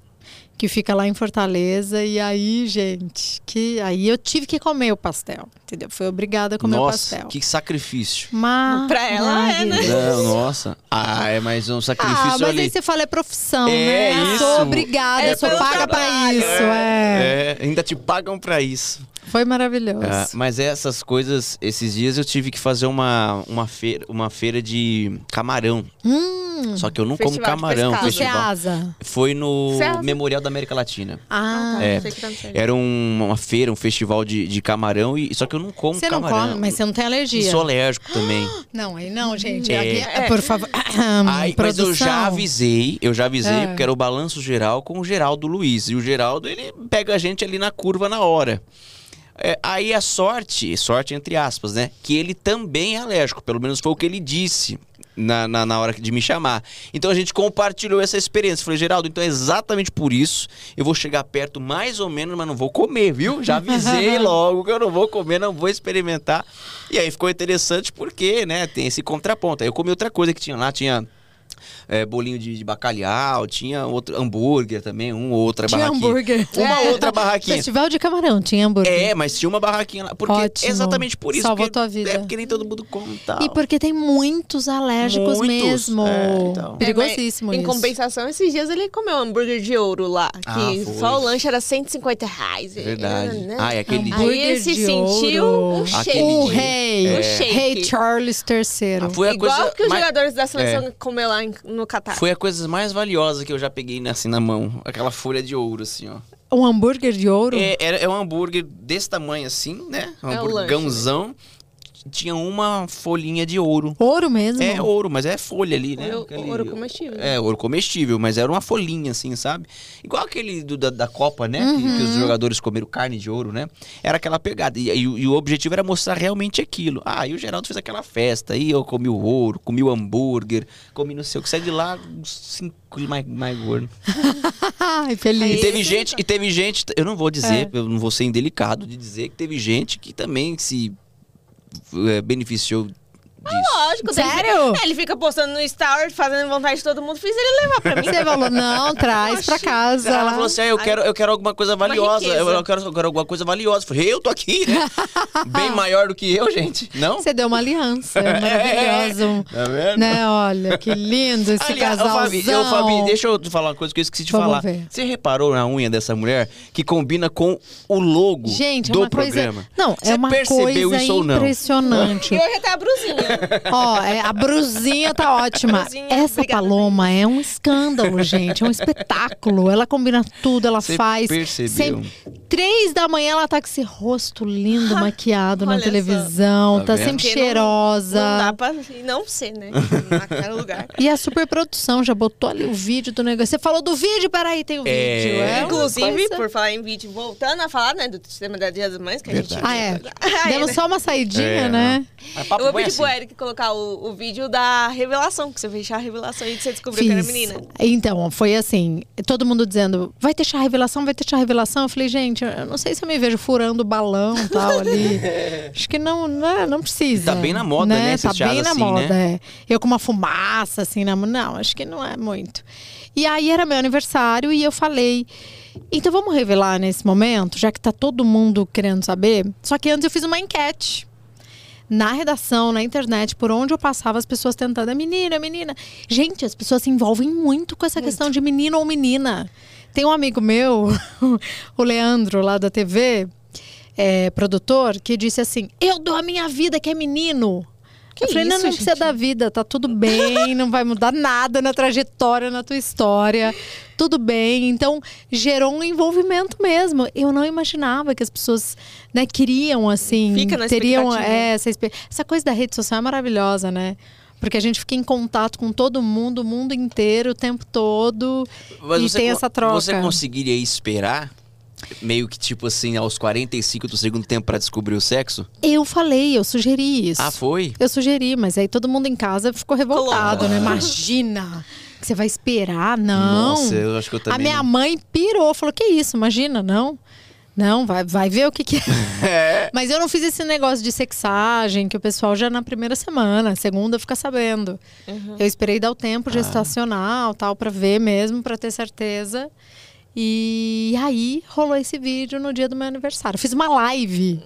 que fica lá em Fortaleza. E aí, gente, que aí eu tive que comer o pastel, entendeu? Fui obrigada a comer o Nossa, pastel. que sacrifício. Mas, Pra ela é, né? Não, nossa. Ah, é mais um Ah, sacrifício mas ali. aí você fala é profissão, É né? isso. Sou obrigada, É sou pelo paga pra trabalho. isso, é. É, ainda te pagam pra isso. Foi maravilhoso. Ah, mas essas coisas, esses dias eu tive que fazer uma, uma, feira, uma feira de camarão. Hum, Só que eu não Festival como camarão. é festival. asa. Foi no Ceasa? Memorial da América Latina. Ah, tá. É. Era um- uma feira, um festival de, de camarão, e só que eu não como você não camarão. come, mas você não tem E alergia. sou alérgico também. *gasps* Não, aí não, gente. É. É, por favor. Ai, mas *clears throat* eu já avisei, eu já avisei, É. porque era o balanço geral com o Geraldo Luiz. E o Geraldo, ele pega a gente ali na curva na hora. É, aí a sorte, sorte entre aspas, né? Que ele também é alérgico, pelo menos foi o que ele disse na, na, na hora de me chamar. Então a gente compartilhou essa experiência. Falei, Geraldo, então é exatamente por isso. Eu vou chegar perto mais ou menos, mas não vou comer, viu? Já avisei *laughs* logo que eu não vou comer, não vou experimentar. E aí ficou interessante porque, né, tem esse contraponto. Aí eu comi outra coisa que tinha lá, tinha é, bolinho de, de bacalhau, tinha outro hambúrguer também, um ou outra Tinha barraquinha. hambúrguer. Uma É. outra barraquinha. Festival de camarão, tinha hambúrguer. É, mas tinha uma barraquinha lá. Porque Ótimo. exatamente por isso. Salvou tua vida. É porque nem todo mundo come e tal. E porque tem muitos alérgicos Muitos, mesmo. é, então. Perigosíssimo É, mas isso. Em compensação, esses dias ele comeu hambúrguer de ouro lá. Que Ah, só o lanche era 150 reais. Verdade. Né? Ah, é aquele. Hambúrguer Aí ele se de sentiu ouro. um shake. O rei. É. O shake. Rei Charles III. Ah, foi a Igual coisa que os mais- jogadores da seleção comer lá em- no Catar. Foi a coisa mais valiosa que eu já peguei assim na mão. Aquela folha de ouro, assim, ó. Um hambúrguer de ouro? É, era- é um hambúrguer desse tamanho assim, né? Um É o hamburgãozão. Tinha uma folhinha de ouro. Ouro mesmo? É ouro, mas é folha ali, né? Ouro- Aquele- ouro comestível. É, ouro comestível, mas era uma folhinha, assim, sabe? Igual aquele do- da, da Copa, né? Que- Uhum. Que, os jogadores comeram carne de ouro, né? Era aquela pegada. E, e o- e o objetivo era mostrar realmente aquilo. Ah, e o Geraldo fez aquela festa. Aí eu comi o ouro, comi o hambúrguer, comi não sei o que. Sai de lá, uns cinco mais, mais gordo. *laughs* Ai, E feliz. teve gente, e teve gente, eu não vou dizer, É. eu não vou ser indelicado de dizer que teve gente que também se beneficiou disso. Lógico. daí Sério? Ele, ele fica postando no Story, fazendo vontade de todo mundo. Fiz ele levar pra mim. Você falou, não, *laughs* traz pra casa. Ela falou assim: ah, eu, quero, eu quero alguma coisa valiosa. Eu, eu quero, eu quero alguma coisa valiosa. Eu falei, eu tô aqui, né? *laughs* Bem maior do que eu, gente. Não? Você deu uma aliança, *laughs* é maravilhoso. Tá vendo? Né, olha, que lindo esse Aliás, casalzão. Fabi, ô, Fabi, deixa eu te falar uma coisa que eu esqueci de Vamos falar. ver. Você reparou na unha dessa mulher que combina com o logo Gente, é do uma programa? coisa... Não, Você é uma percebeu coisa isso ou não? impressionante. E hoje até a brusinha. *laughs* Ó, é, a brusinha tá ótima. Brusinha, Essa obrigada, paloma é um escândalo, gente. É um espetáculo. Ela combina tudo, ela Você faz. percebeu? Três da manhã ela tá com esse rosto lindo, maquiado na Olha televisão. Tá Tá, sempre Porque não- cheirosa. Não dá pra não ser, né? *laughs* Naquele lugar. E a superprodução já botou ali o vídeo do negócio. Você falou do vídeo? Peraí, tem o vídeo. É. É uma Inclusive, coisa- por falar em vídeo, voltando a falar, né, do sistema da Dia das Mães, que a gente... Verdade. Ah, é. *laughs* Aí, Demos né? só uma saidinha, É, né? Mas papo Eu vou é pedir pro assim. Eric colocar o, o vídeo da revelação, que você fez a revelação e você descobriu que era menina. Então, foi assim, todo mundo dizendo, vai ter chá revelação, vai ter chá revelação. Eu falei, gente, eu não sei se eu me vejo furando balão e tal ali. *laughs* Acho que não, não, não precisa. Tá bem na moda, né, esses Tá bem na assim, moda, né? é. Eu com uma fumaça, assim, na mão. Não, acho que não é muito. E aí era meu aniversário e eu falei, então vamos revelar nesse momento, já que tá todo mundo querendo saber. Só que antes eu fiz uma enquete na redação, na internet, por onde eu passava, as pessoas tentando, é menina, é menina. Gente, as pessoas se envolvem muito com essa questão de menino ou menina. Tem um amigo meu, *laughs* o Leandro, lá da TV, é, produtor, que disse assim: Eu dou a minha vida que é menino. Que eu falei, não, isso, não precisa gente? da vida, tá tudo bem, não vai mudar nada na trajetória, na tua história, tudo bem. Então, gerou um envolvimento mesmo. Eu não imaginava que as pessoas né, queriam, assim, Fica na teriam é, essa, essa coisa da rede social é maravilhosa, né? Porque a gente fica em contato com todo mundo, o mundo inteiro, o tempo todo. Mas e tem essa troca. Você conseguiria esperar, meio que tipo assim, aos 45 do segundo tempo pra descobrir o sexo? Eu falei, eu sugeri isso. Ah, foi? Eu sugeri, mas aí todo mundo em casa ficou revoltado, né? Imagina que você vai esperar, não. Nossa, eu acho que eu A também. minha não. mãe pirou, falou: que isso, imagina, não. Não, vai, vai ver o que, que é. *laughs* Mas eu não fiz esse negócio de sexagem, que o pessoal já na primeira semana, segunda fica sabendo. Eu esperei dar o tempo Ah. gestacional, tal, pra ver mesmo, pra ter certeza. E aí rolou esse vídeo no dia do meu aniversário. Fiz uma live.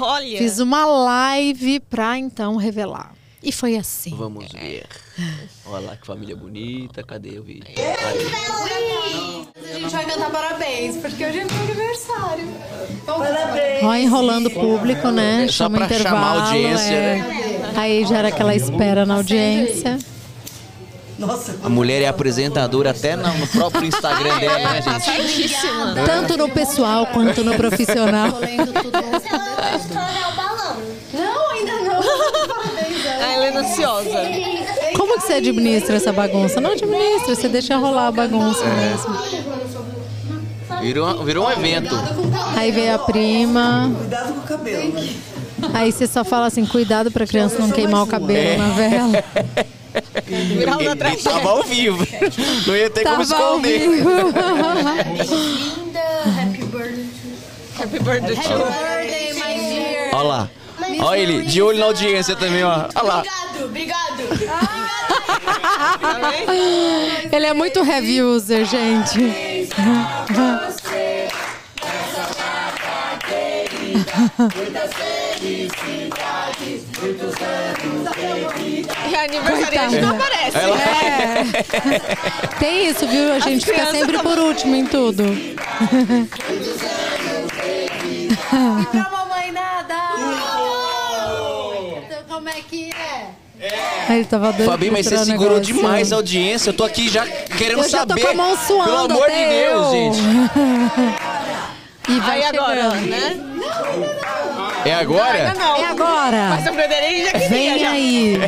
Olha. Fiz uma live pra então revelar. E foi assim. Vamos ver. Olha lá que família bonita. Cadê o vídeo? Aí. A gente vai cantar parabéns, porque hoje é meu aniversário. Parabéns! Ó, enrolando o público, né? É só Chama pra intervalo. chamar a audiência, é. né? Aí já era aquela espera na audiência. A mulher é apresentadora até no no próprio Instagram dela, né, Tá gente? certíssima. Tanto no pessoal quanto no profissional. Estourar o balão. Não, ainda não. A Helena ansiosa. Como que você administra essa bagunça? Não administra, você deixa rolar a bagunça É. mesmo. Virou, virou um evento. Aí veio a prima. Cuidado com o cabelo. Aí você só fala assim, cuidado pra criança não queimar o cabelo na vela. *laughs* Uma e tragédia. tava ao vivo. Não ia ter como Tava ao esconder. Linda, *laughs* happy birthday. Happy birthday to you. Olha lá. Olha ele, de olho na audiência também, ó. Olha lá. Obrigado, obrigado. *laughs* Ele é muito heavy user, gente. E a aniversariante não aparece. Ela- É. *laughs* Tem isso, viu? A gente fica sempre por último em tudo. *laughs* E pra mamãe nada! Então como é que é? Aí ele tava doido Fabi, mas você segurou negócio. demais a audiência. Eu tô aqui já querendo Eu já tô saber. com a mão suando Pelo amor de Deus, eu. gente. *laughs* E vai Aí agora, chegando. né? É agora? Ainda não. É agora! Mas o Frederico já queria. Vem já. aí!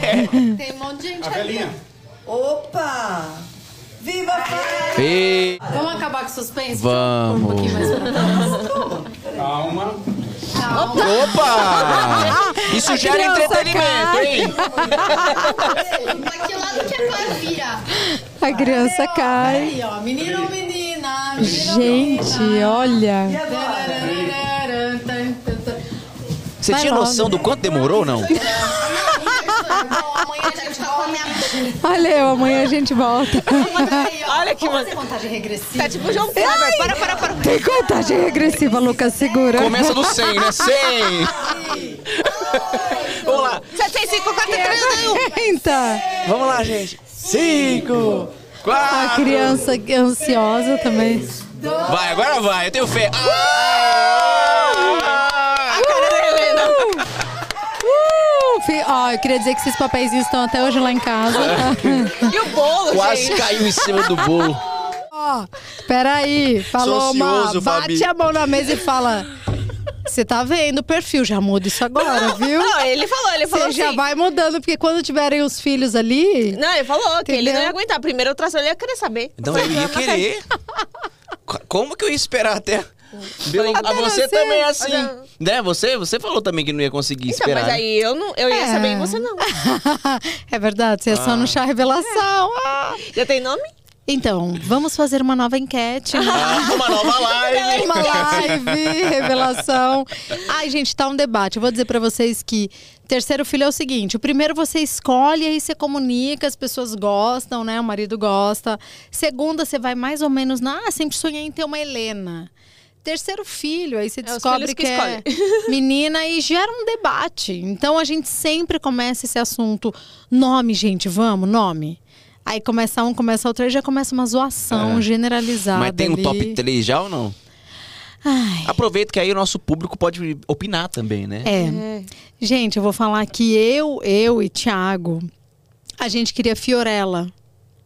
Tem um monte de gente ali. Opa! Viva a! Ei, Vamos acabar com o suspense? Vamos. Um pouquinho mais trás. Calma. Opa! Isso gera criança entretenimento, cai. hein? Pra que lado que é pra virar? A criança cai. Aí, ó, menino ou menina? menino Gente, menina? olha. E agora? Você tinha logo. noção do quanto demorou ou não? Bom, amanhã a gente come a Valeu, amanhã a gente volta. Olha que mano. Contagem regressiva. Tá tipo João Kleber. Para, para, para. Tem contagem regressiva, Lucas, segura. Começa do 100, né? 100! Vamos lá. 75, 4, 3, 1. Eita, Vamos lá, gente. 5, a 4. criança ansiosa também. Vai, agora vai. Eu tenho fé. Ah! Ó, eu queria dizer que esses papéis estão até hoje lá em casa. tá? *laughs* E o bolo, Quase gente. caiu em cima do bolo. Ó, peraí. Falou, uma. ansioso, Bate Fabi. a mão na mesa e fala. Você tá vendo o perfil, já muda isso agora, viu? Não, ele falou, ele falou Você já assim. vai mudando, porque quando tiverem os filhos ali. Não, ele falou que ele não ia aguentar. Primeiro eu traço, ele ia querer saber. Então eu ia "Não, mas *laughs* querer. Co- Como que eu ia esperar até. Viu? Até Ah, você você. também é assim. Né? Você, você falou também que não ia conseguir Então, esperar. mas aí eu, não, eu ia É. saber e você não. *laughs* é verdade, você é só no chá revelação. Ah. Já tem nome? Então, vamos fazer uma nova enquete. né? Ah, uma nova live. *laughs* Uma live, revelação. Ai, gente, tá um debate. Eu vou dizer pra vocês que terceiro filho é o seguinte: o primeiro você escolhe, aí você comunica, as pessoas gostam, né? O marido gosta. Segunda, você vai mais ou menos na. Ah, sempre sonhei em ter uma Helena. Terceiro filho, aí você os descobre que que, é *laughs* menina e gera um debate. Então a gente sempre começa esse assunto. Nome, gente, vamos, nome. Aí começa um, começa outro, aí já começa uma zoação É. generalizada. Mas tem um ali. top 3 já ou não? Ai. Aproveita que aí o nosso público pode opinar também, né? É. Gente, eu vou falar que eu, eu e Thiago, a gente queria Fiorella.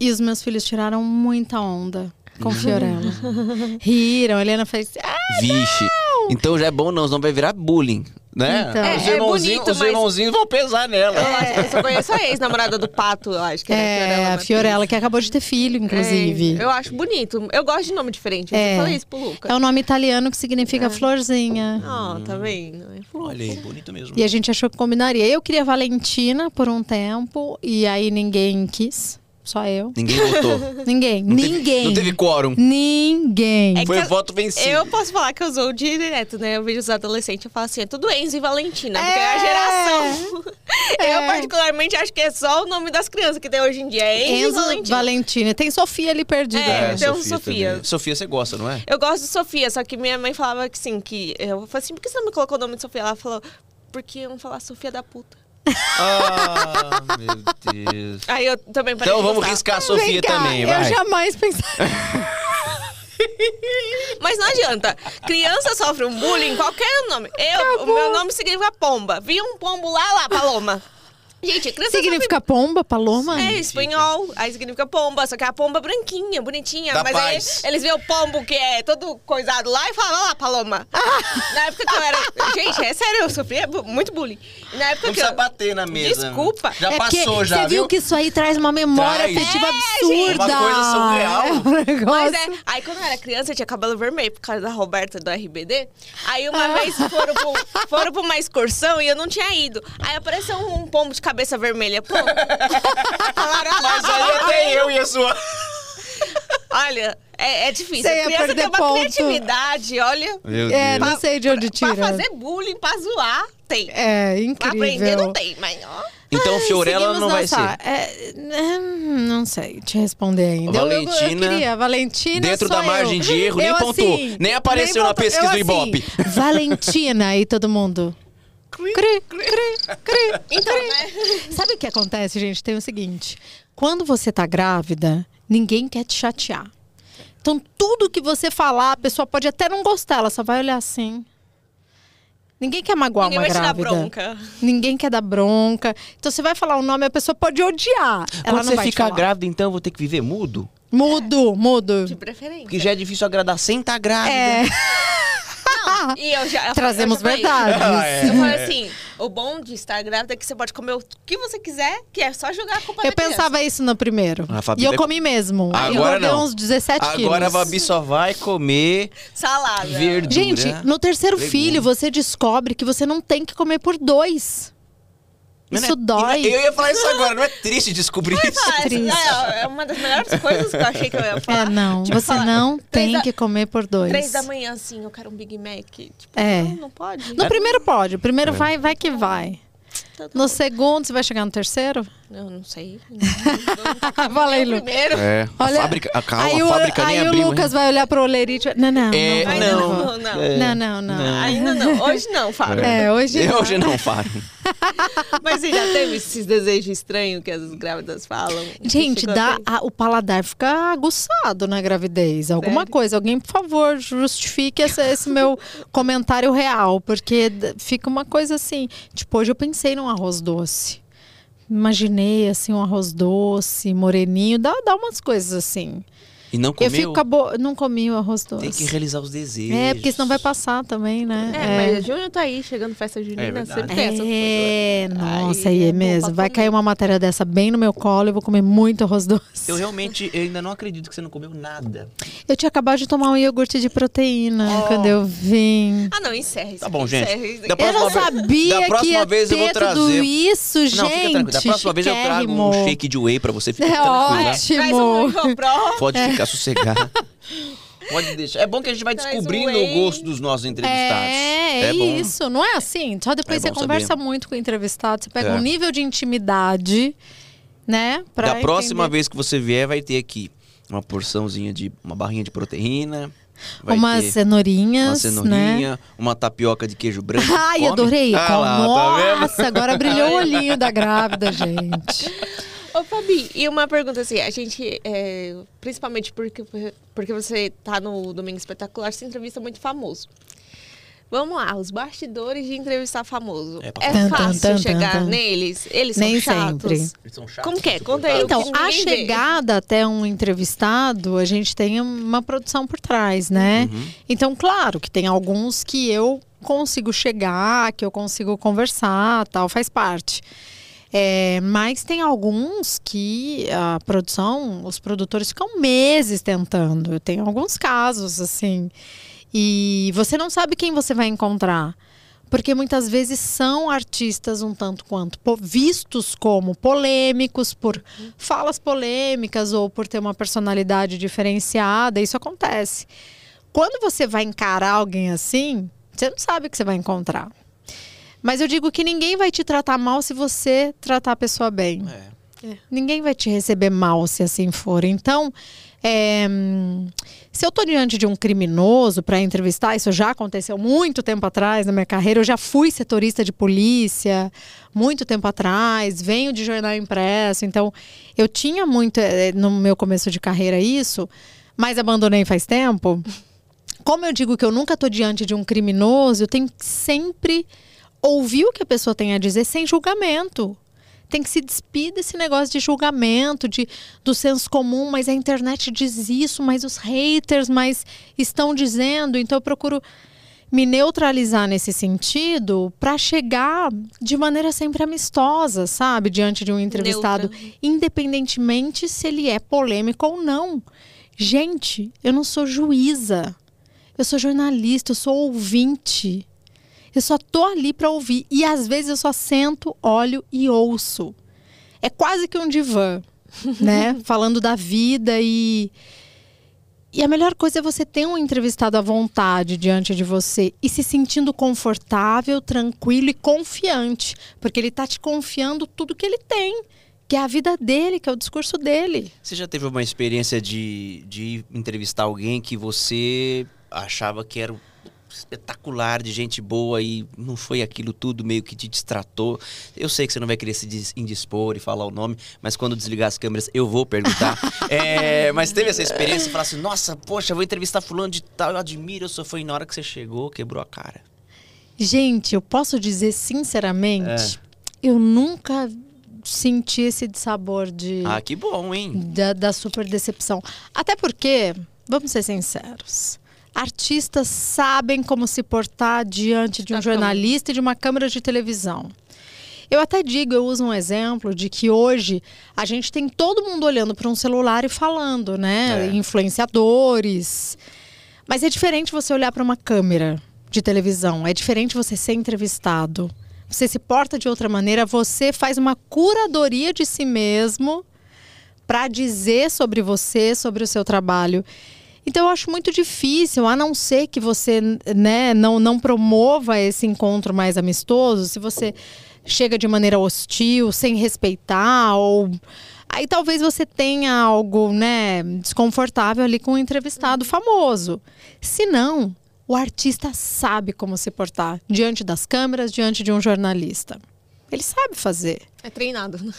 E os meus filhos tiraram muita onda com Fiorella. *laughs* Riram, a Helena fez. Ah, Vixe. Então já é bom não, senão vai virar bullying, né? Então. É, os é irmãozinhos, bonito, os mas- irmãozinhos vão pesar nela. Acho, eu só conheço a ex-namorada do Pato, eu acho que era é, Fiorella. a Martins. Fiorella, que acabou de ter filho, inclusive. É, eu acho bonito. Eu gosto de nome diferente. Eu É. falei isso pro Lucas. É um nome italiano que significa florzinha. Ó, tá vendo? É fofo. Olha aí, bonito mesmo. E a gente achou que combinaria. Eu queria Valentina por um tempo, e aí ninguém quis. Só eu. Ninguém votou. *laughs* Ninguém. Não teve- Ninguém. não teve quórum. Ninguém. É Foi que- voto vencido. Eu posso falar que eu sou direto, né? Eu vejo os adolescentes e falo assim, é tudo Enzo e Valentina, porque é a É. geração. *laughs* É. Eu, particularmente, acho que é só o nome das crianças que tem hoje em dia. É Enzo, Enzo e Valentina. Valentina. Tem Sofia ali perdida. É, né? tem um Sofia. também. Sofia, você gosta, não é? Eu gosto de Sofia, só que minha mãe falava que sim, que. Eu falei assim, por que você não me colocou o nome de Sofia? Ela falou, porque eu não falar Sofia da puta. Ah, meu Deus. Aí eu também parei Então de vamos gostar. riscar a Sofia cá, também, Eu vai. jamais pensei. Mas não adianta. Criança sofre um bullying, qualquer nome. Eu, o meu nome significa pomba. Vi um pombo lá, lá, paloma. Gente, criança Significa pomba, paloma? É, espanhol. Aí significa pomba, só que é a pomba branquinha, bonitinha. Da mas paz. aí eles veem o pombo que é todo coisado lá e falam, "Olha lá, paloma. Na época que eu era... Gente, é sério, eu sofria bu- muito bullying. E na época Não que precisa eu... bater na mesa. Desculpa. Já é passou, já, Você viu que isso aí traz uma memória Traz. afetiva É, absurda. gente. Uma coisa surreal. É *laughs* um negócio. Mas é, aí quando eu era criança, eu tinha cabelo vermelho por causa da Roberta do RBD. Aí uma Ah. vez foram, pro, foram pra uma excursão e eu não tinha ido. Aí apareceu um, pombo de cabeça vermelha. Pô. Falaram, *laughs* "Ah, Mas aí até eu ia zoar. Olha, é, é difícil. Você ia a criança tem uma ponto. criatividade, olha. É, Deus. não sei de onde tira. Pra fazer bullying, pra zoar, tem. É, Pra aprender, incrível. não tem. Mas, ó. Então, Fiorella Seguimos não vai ser. é, é, não sei te responder ainda. Eu- eu- eu, Valentina, queria, Valentina dentro sou da margem eu. de erro, nem Eu, pontuou. assim, Nem apareceu na pontuou. pesquisa Eu, do Ibope. assim, Valentina e todo mundo. Cri, cri, cri. *laughs* Então, né? Sabe o que acontece, gente? Tem o seguinte: quando você tá grávida, ninguém quer te chatear. Então, tudo que você falar, a pessoa pode até não gostar, ela só vai olhar assim. Ninguém quer magoar Ninguém uma vai te dar grávida. bronca. Ninguém quer dar bronca. Então, você vai falar o nome, a pessoa pode odiar. ela Quando não você vai ficar falar. grávida, então eu vou ter que viver mudo? Mudo, mudo. De preferência. Porque já é difícil agradar sem estar grávida. É. *laughs* E eu já, eu- Trazemos eu já falei- verdades. Ah, é. Eu falei assim, o bom de estar grávida é que você pode comer o que você quiser, que é só jogar a culpa Eu criança. pensava isso no primeiro. A Fabi E eu comi mesmo. eu Agora engordei não. uns 17 quilos. Agora a Babi só vai comer Salada. verdura. Gente, no terceiro Legume. filho, você descobre que você não tem que comer por dois. Isso não é- dói. Eu ia falar isso agora, não é triste descobrir isso? Essa- triste. é, é uma das melhores coisas que eu achei que eu ia falar. É, não. Tipo, você falar, não tem da- que comer por dois. Três da manhã, assim, eu quero um Big Mac. Tipo, É. não, não pode. No primeiro pode. O É. primeiro vai, vai que vai. Tá- No bom. segundo, você vai chegar no terceiro? Eu não sei. *laughs* Aí, não, Lu. primeiro. É, Olha, a fábrica, a, calma, aí a o, fábrica nem aí abriu. o Lucas vai olhar pro Olerite. e vai- Não, não, É, não, não. não, não. É. Não, não, não. Ainda não. Hoje não, Fábio. É, hoje Eu não. hoje não falo. *laughs* Mas você já teve esses desejos estranhos que as grávidas falam? Gente, dá, a o paladar fica aguçado na gravidez. Alguma Sério? coisa. Alguém, por favor, justifique esse, esse meu *laughs* comentário real. Porque fica uma coisa assim. Tipo, hoje eu pensei num arroz doce. Imaginei, assim, um arroz doce, moreninho. Dá, dá umas coisas assim. E não Eu comeu? fico com a bo... Não comi o arroz doce. Tem que realizar os desejos. É, porque senão vai passar também, né? É, mas junho tá aí, chegando festa junina, verdade. sempre tem essas É, coisas. nossa, Aí aí é é mesmo. Vai cair uma matéria dessa bem no meu colo e eu vou comer muito arroz doce. Eu realmente eu ainda não acredito que você não comeu nada. Eu tinha acabado de tomar um iogurte de proteína Oh. quando eu vim. Ah, não, encerra isso Tá bom, gente. Da. Eu não próxima vez- sabia da próxima que ia vez eu vou ter trazer. tudo isso, gente. não, fica tranquilo. Da próxima vez eu trago um shake de whey pra você. Fica É tranquila. Um *laughs* ótimo. Pode ficar sossegado. *laughs* Pode deixar. É bom que a gente vai Traz descobrindo um o gosto dos nossos entrevistados. É, é, bom. isso. Não é assim. Só depois É você conversa saber. muito com o entrevistado, você pega É. um nível de intimidade, né? pra da próxima entender. vez que você vier, vai ter aqui uma porçãozinha de. uma barrinha de proteína. Vai Umas ter cenourinhas, uma né? cenourinha, uma tapioca de queijo branco. Ai, Come? adorei. Ah lá, tá? Nossa, agora brilhou o olhinho da grávida, gente. *laughs* Ô, Fabi, e uma pergunta assim, a gente, é, principalmente porque, porque você tá no Domingo Espetacular, você entrevista muito famoso. Vamos lá, os bastidores de entrevistar famoso. É É, fácil tan, tan, chegar tan. neles? Eles Nem são chatos? sempre. Eles são chatos, Como que é? Conta aí. Então, a ninguém vê. chegada até um entrevistado, a gente tem uma produção por trás, né? Uhum. Então, claro que tem alguns que eu consigo chegar, que eu consigo conversar, tal, faz parte. É, mas tem alguns que a produção, os produtores ficam meses tentando. Tem alguns casos, assim. E você não sabe quem você vai encontrar. porque muitas vezes são artistas um tanto quanto vistos como polêmicos por falas polêmicas ou por ter uma personalidade diferenciada. Isso acontece. Quando você vai encarar alguém assim, você não sabe o que você vai encontrar. Mas eu digo que ninguém vai te tratar mal se você tratar a pessoa bem. É. Ninguém vai te receber mal se assim for. Então, é, se eu estou diante de um criminoso para entrevistar, isso já aconteceu muito tempo atrás na minha carreira. Eu já fui setorista de polícia muito tempo atrás, venho de jornal impresso. Então, eu tinha muito eh, no meu começo de carreira isso, mas abandonei faz tempo. *laughs* Como eu digo que eu nunca estou diante de um criminoso, eu tenho que sempre ouvir o que a pessoa tem a dizer sem julgamento. Tem que se despir desse negócio de julgamento, de, do senso comum, mas a internet diz isso, mas os haters mas estão dizendo. Então eu procuro me neutralizar nesse sentido para chegar de maneira sempre amistosa, sabe? Diante de um entrevistado, Neutra. independentemente se ele é polêmico ou não. Gente, eu não sou juíza. Eu sou jornalista, eu sou ouvinte. Eu só tô ali para ouvir. E às vezes eu só sento, olho e ouço. É quase que um divã, *laughs* né? Falando da vida e. E a melhor coisa é você ter um entrevistado à vontade diante de você e se sentindo confortável, tranquilo e confiante. Porque ele tá te confiando tudo que ele tem, que é a vida dele, que é o discurso dele. Você já teve uma experiência de, de entrevistar alguém que você achava que era espetacular, de gente boa e não foi aquilo tudo, meio que te distratou? Eu sei que você não vai querer se dis- indispor e falar o nome, mas quando desligar as câmeras eu vou perguntar. *laughs* É, mas teve essa experiência e falar assim: nossa, poxa, vou entrevistar fulano de tal, eu admiro, eu sou fã. E na hora que você chegou, quebrou a cara. Gente, eu posso dizer sinceramente, eu nunca senti esse dissabor de, Ah, que bom, hein? da, da super decepção. Até porque, vamos ser sinceros, artistas sabem como se portar diante de um câmera. jornalista e de uma câmera de televisão. Eu até digo, eu uso um exemplo de que hoje a gente tem todo mundo olhando para um celular e falando, né? É. Influenciadores. Mas é diferente você olhar para uma câmera de televisão, é diferente você ser entrevistado. Você se porta de outra maneira, você faz uma curadoria de si mesmo para dizer sobre você, sobre o seu trabalho. Então eu acho muito difícil, a não ser que você né, não, não promova esse encontro mais amistoso, se você chega de maneira hostil, sem respeitar, ou aí talvez você tenha algo né, desconfortável ali com um entrevistado famoso. Se não, o artista sabe como se portar diante das câmeras, diante de um jornalista. Ele sabe fazer. É treinado. né?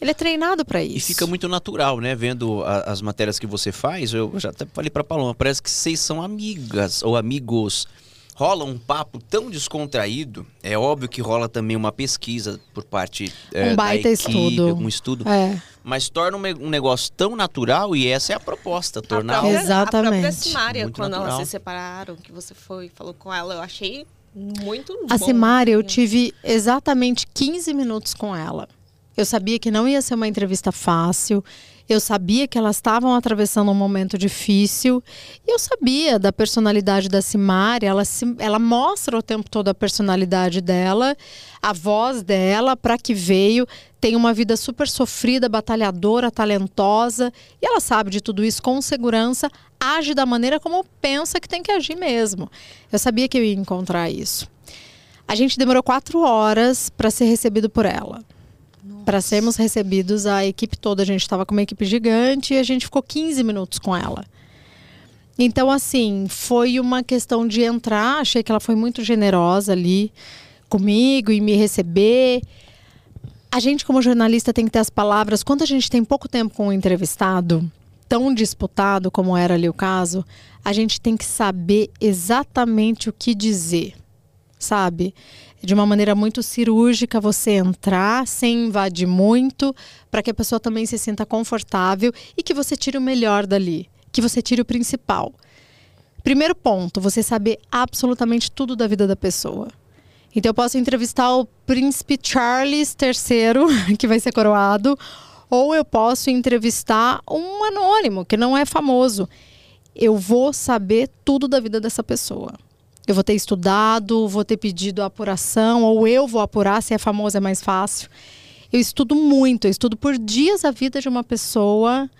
Ele é treinado para isso. E fica muito natural, né? Vendo a- as matérias que você faz, eu já até falei pra Paloma, parece que vocês são amigas ou amigos. Rola um papo tão descontraído. É óbvio que rola também uma pesquisa por parte é, Um baita da equipe, estudo. um estudo. É. Mas torna um, um negócio tão natural e essa é a proposta, tornar a própria, A Exatamente. própria Simária, Muito quando natural. elas se separaram, que você foi falou com ela, eu achei muito A bom. Simária, eu tive exatamente 15 minutos com ela. Eu sabia que não ia ser uma entrevista fácil. Eu sabia que elas estavam atravessando um momento difícil. E eu sabia da personalidade da Simária. Ela, ela mostra o tempo todo a personalidade dela, a voz dela, para que veio. Tem uma vida super sofrida, batalhadora, talentosa. E ela sabe de tudo isso com segurança. Age da maneira como pensa que tem que agir mesmo. Eu sabia que eu ia encontrar isso. A gente demorou quatro horas para ser recebido por ela. Para sermos recebidos, a equipe toda, a gente estava com uma equipe gigante e a gente ficou 15 minutos com ela. Então, assim, foi uma questão de entrar. Achei que ela foi muito generosa ali comigo e me receber. A gente, como jornalista, tem que ter as palavras. Quando a gente tem pouco tempo com um entrevistado, tão disputado como era ali o caso, a gente tem que saber exatamente o que dizer, sabe? De uma maneira muito cirúrgica, você entrar sem invadir muito, para que a pessoa também se sinta confortável e que você tire o melhor dali, que você tire o principal. Primeiro ponto, você saber absolutamente tudo da vida da pessoa. Então eu posso entrevistar o príncipe Charles III, *laughs* que vai ser coroado, ou eu posso entrevistar um anônimo, que não é famoso. Eu vou saber tudo da vida dessa pessoa. Eu vou ter estudado, vou ter pedido apuração, ou eu vou apurar, se é famoso é mais fácil. Eu estudo muito, eu estudo por dias a vida de uma pessoa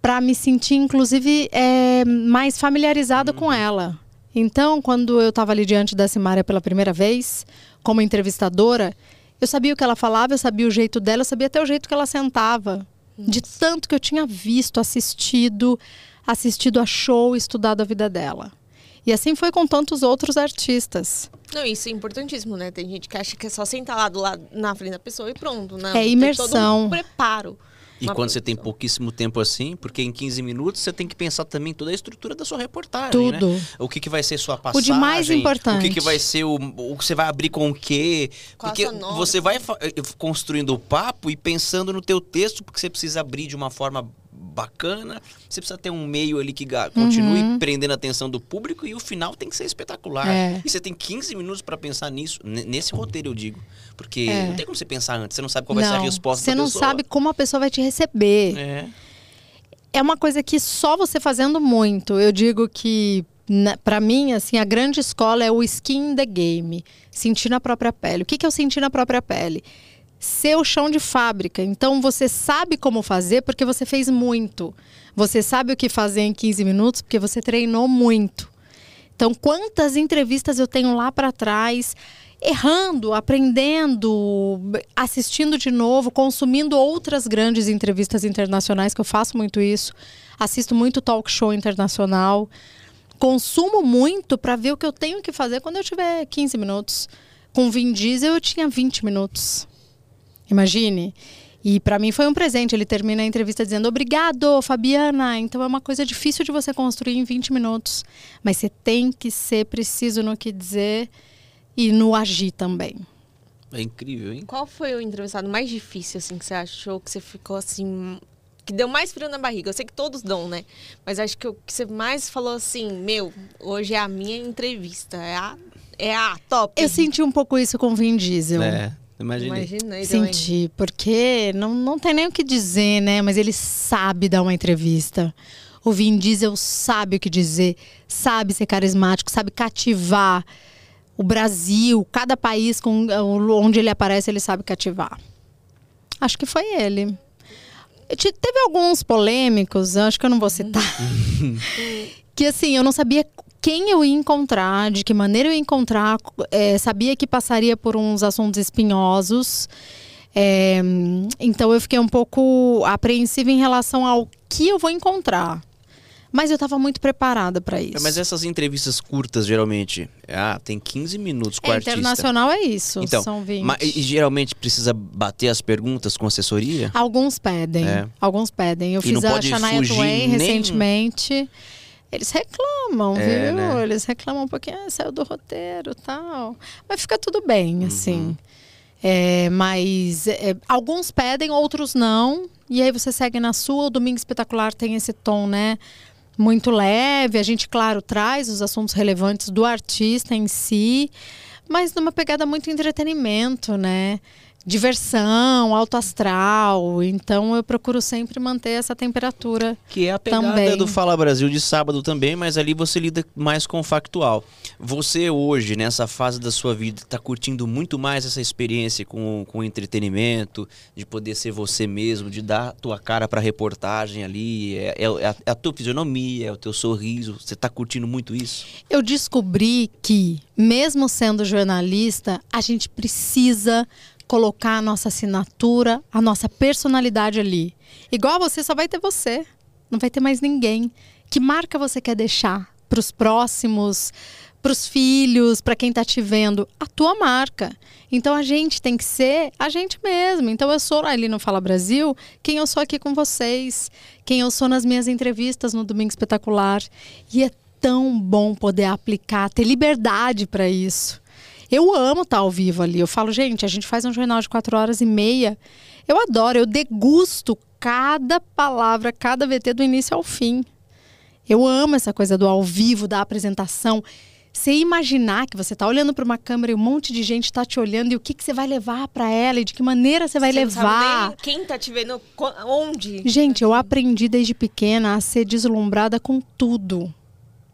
para me sentir, inclusive, é, mais familiarizada com ela. Então, quando eu estava ali diante da Simária pela primeira vez, como entrevistadora, eu sabia o que ela falava, eu sabia o jeito dela, eu sabia até o jeito que ela sentava. De tanto que eu tinha visto, assistido, assistido a show, estudado a vida dela. E assim foi com tantos outros artistas. Não, isso é importantíssimo, né? Tem gente que acha que é só sentar lá do lado na frente da pessoa e pronto. Não, É tem todo imersão. um preparo. E quando você tem pouquíssimo tempo assim, porque em 15 minutos você tem que pensar também toda a estrutura da sua reportagem, Tudo. né? O que, que vai ser sua passagem. de mais O importante. que, que vai ser o, o que você vai abrir com o quê. Qual porque você vai eh, construindo o papo e pensando no teu texto, porque você precisa abrir de uma forma bacana, você precisa ter um meio ali que continue prendendo a atenção do público e o final tem que ser espetacular. Uhum. É. E você tem 15 minutos pra pensar nisso, nesse roteiro eu digo. Porque É. não tem como você pensar antes, você não sabe qual vai ser a resposta você não sabe como a pessoa vai te receber. É. é uma coisa que só você fazendo muito. Eu digo que para mim, assim, a grande escola é o skin in the game, sentir na própria pele. O que, que é o sentir na própria pele? Ser o chão de fábrica. Então você sabe como fazer porque você fez muito. Você sabe o que fazer em 15 minutos porque você treinou muito. Então, quantas entrevistas eu tenho lá para trás, errando, aprendendo, assistindo de novo, consumindo outras grandes entrevistas internacionais, que eu faço muito isso. Assisto muito talk show internacional. Consumo muito para ver o que eu tenho que fazer quando eu tiver 15 minutos. Com Vin Diesel eu tinha 20 minutos. Imagine. E para mim foi um presente. Ele termina a entrevista dizendo: Obrigado, Fabiana. Então é uma coisa difícil de você construir em 20 minutos. Mas você tem que ser preciso no que dizer e no agir também. É incrível, hein? Qual foi o entrevistado mais difícil, assim, que você achou que você ficou assim. Que deu mais frio na barriga? Eu sei que todos dão, né? Mas acho que o que você mais falou assim, meu, hoje é a minha entrevista. É a, é a top. Eu senti um pouco isso com o Vin Diesel. É, imaginei. Imaginei também. Senti, porque não, não tem nem o que dizer, né? Mas ele sabe dar uma entrevista. O Vin Diesel sabe o que dizer, sabe ser carismático, sabe cativar o Brasil, cada país com onde ele aparece, ele sabe cativar. Acho que foi ele. Te- Teve alguns polêmicos, acho que eu não vou citar. *laughs* que assim, eu não sabia quem eu ia encontrar, de que maneira eu ia encontrar, é, sabia que passaria por uns assuntos espinhosos. É, então eu fiquei um pouco apreensiva em relação ao que eu vou encontrar. Mas eu estava muito preparada para isso. Mas essas entrevistas curtas, geralmente, ah, tem 15 minutos com É, artista. internacional é isso, Então, são 20. ma- e, geralmente precisa bater as perguntas com assessoria? Alguns pedem, É. alguns pedem. Eu E fiz a Shania Twain nem- recentemente. Eles reclamam, É, viu? né? Eles reclamam um pouquinho, ah, saiu do roteiro tal. Mas fica tudo bem, Uhum. assim. É, mas é, alguns pedem, outros não. E aí você segue na sua. O Domingo Espetacular tem esse tom, né? Muito leve. A gente, claro, traz os assuntos relevantes do artista em si, mas numa pegada muito entretenimento, né? Diversão, alto astral. Então eu procuro sempre manter essa temperatura. Que é a pegada Também. do Fala Brasil de sábado também, mas ali você lida mais com o factual. Você hoje, nessa fase da sua vida, está curtindo muito mais essa experiência com, com o entretenimento, de poder ser você mesmo, de dar a tua cara para reportagem ali, é, é a, é a tua fisionomia, é o teu sorriso. Você está curtindo muito isso? Eu descobri que, mesmo sendo jornalista, a gente precisa colocar a nossa assinatura, a nossa personalidade ali. Igual você, só vai ter você. Não vai ter mais ninguém. Que marca você quer deixar para os próximos, para os filhos, para quem está te vendo? A tua marca. Então a gente tem que ser a gente mesmo. Então eu sou ali no Fala Brasil quem eu sou aqui com vocês, quem eu sou nas minhas entrevistas no Domingo Espetacular. E é tão bom poder aplicar, ter liberdade para isso. Eu amo estar ao vivo ali. Eu falo, gente, a gente faz um jornal de quatro horas e meia. Eu adoro, eu degusto cada palavra, cada VT do início ao fim. Eu amo essa coisa do ao vivo, da apresentação. Você imaginar que você está olhando para uma câmera e um monte de gente está te olhando e o que, que você vai levar para ela e de que maneira você vai Você levar. quem tá te vendo, onde. Gente, eu aprendi desde pequena a ser deslumbrada com tudo.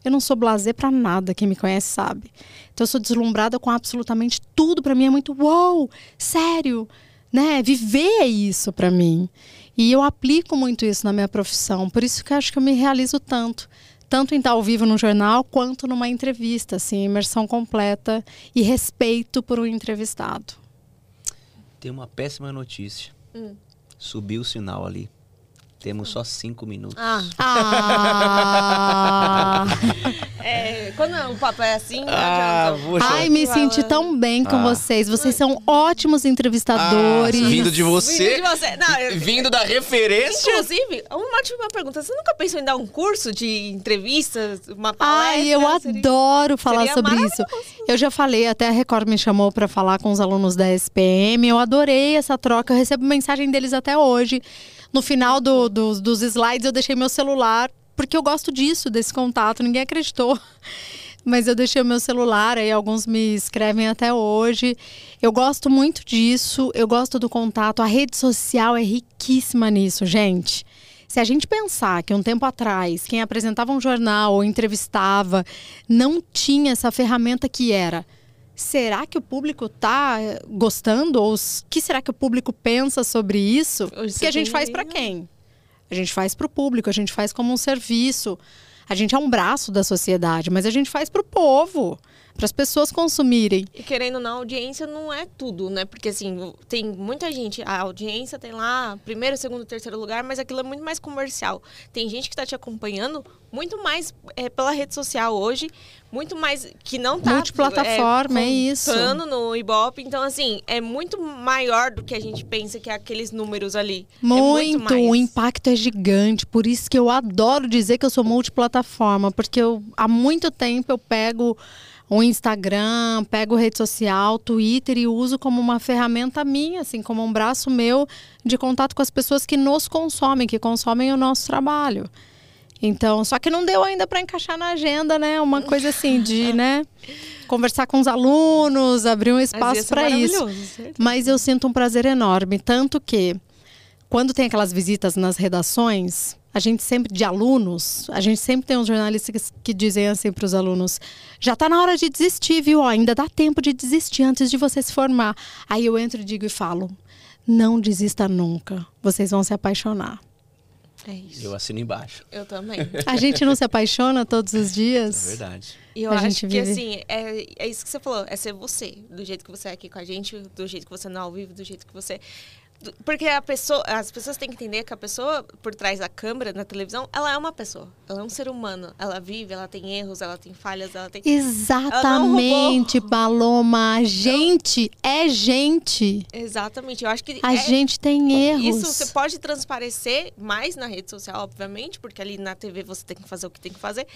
Eu não sou blazer pra nada, quem me conhece sabe. Então eu sou deslumbrada com absolutamente tudo, Pra mim é muito uou, sério, né? Viver é isso pra mim. E eu aplico muito isso na minha profissão, por isso que eu acho que eu me realizo tanto tanto em estar ao vivo no jornal quanto numa entrevista, assim, imersão completa e respeito por um entrevistado. Tem uma péssima notícia. Hum. Subiu o sinal ali. Temos só cinco minutos. Ah, Ah! *laughs* é, quando o papo é assim, não Ah. Ai, me senti tão bem com Ah. vocês. Vocês são ótimos entrevistadores. Ah, vindo de você. Vindo de você. Não, eu- Vindo da referência. Inclusive, uma última pergunta. Você nunca pensou em dar um curso de entrevistas, uma palestra? Ai, eu Seria- adoro falar seria sobre isso. Eu já falei, até a Record me chamou para falar com os alunos da SPM. Eu adorei essa troca. Eu recebo mensagem deles até hoje. No final do- do- dos slides, eu deixei meu celular, porque eu gosto disso, desse contato. Ninguém acreditou. *laughs* Mas eu deixei o meu celular, aí alguns me escrevem até hoje. Eu gosto muito disso, eu gosto do contato. A rede social é riquíssima nisso, gente. Se a gente pensar que um tempo atrás, quem apresentava um jornal ou entrevistava não tinha essa ferramenta que era. Será que o público tá gostando? Ou o que será que o público pensa sobre isso? Hoje que você a gente faz para quem? A gente faz para o público, a gente faz como um serviço. A gente é um braço da sociedade, mas a gente faz para o povo, para as pessoas consumirem. E querendo ou não, a audiência não é tudo, né? Porque assim, tem muita gente, a audiência tem lá primeiro, segundo, terceiro lugar, mas aquilo é muito mais comercial. Tem gente que tá te acompanhando muito mais é, pela rede social hoje, muito mais que não tá Multiplataforma, é isso. contando no Ibope. Então, assim, é muito maior do que a gente pensa que é aqueles números ali. É Muito, mais. o impacto é gigante. Por isso que eu adoro dizer que eu sou multiplataforma, porque eu, há muito tempo eu pego o Instagram, pego rede social, Twitter e uso como uma ferramenta minha, assim, como um braço meu de contato com as pessoas que nos consomem, que consomem o nosso trabalho. Então, só que não deu ainda para encaixar na agenda, né? Uma coisa assim de, *laughs* né, conversar com os alunos, abrir um espaço ser para isso. certo? Mas eu sinto um prazer enorme, tanto que quando tem aquelas visitas nas redações, a gente sempre de alunos, a gente sempre tem uns jornalistas que, que dizem assim para os alunos: já tá na hora de desistir, viu? Ó, ainda dá tempo de desistir antes de você se formar. Aí eu entro e digo e falo: não desista nunca, vocês vão se apaixonar. É isso. Eu assino embaixo. Eu também. *laughs* A gente não se apaixona todos os É dias? verdade. E eu A acho gente que vive. assim, é, é isso que você falou, é ser você, do jeito que você é aqui com a gente, do jeito que você não é ao vivo, do jeito que você. Porque a pessoa, as pessoas têm que entender que a pessoa por trás da câmera, na televisão, ela é uma pessoa. Ela é um ser humano. Ela vive, ela tem erros, ela tem falhas, ela tem. Exatamente, Paloma. A gente é gente. Exatamente. Eu acho que. A é- gente tem erros. Isso você pode transparecer mais na rede social, obviamente, porque ali na TV você tem que fazer o que tem que fazer.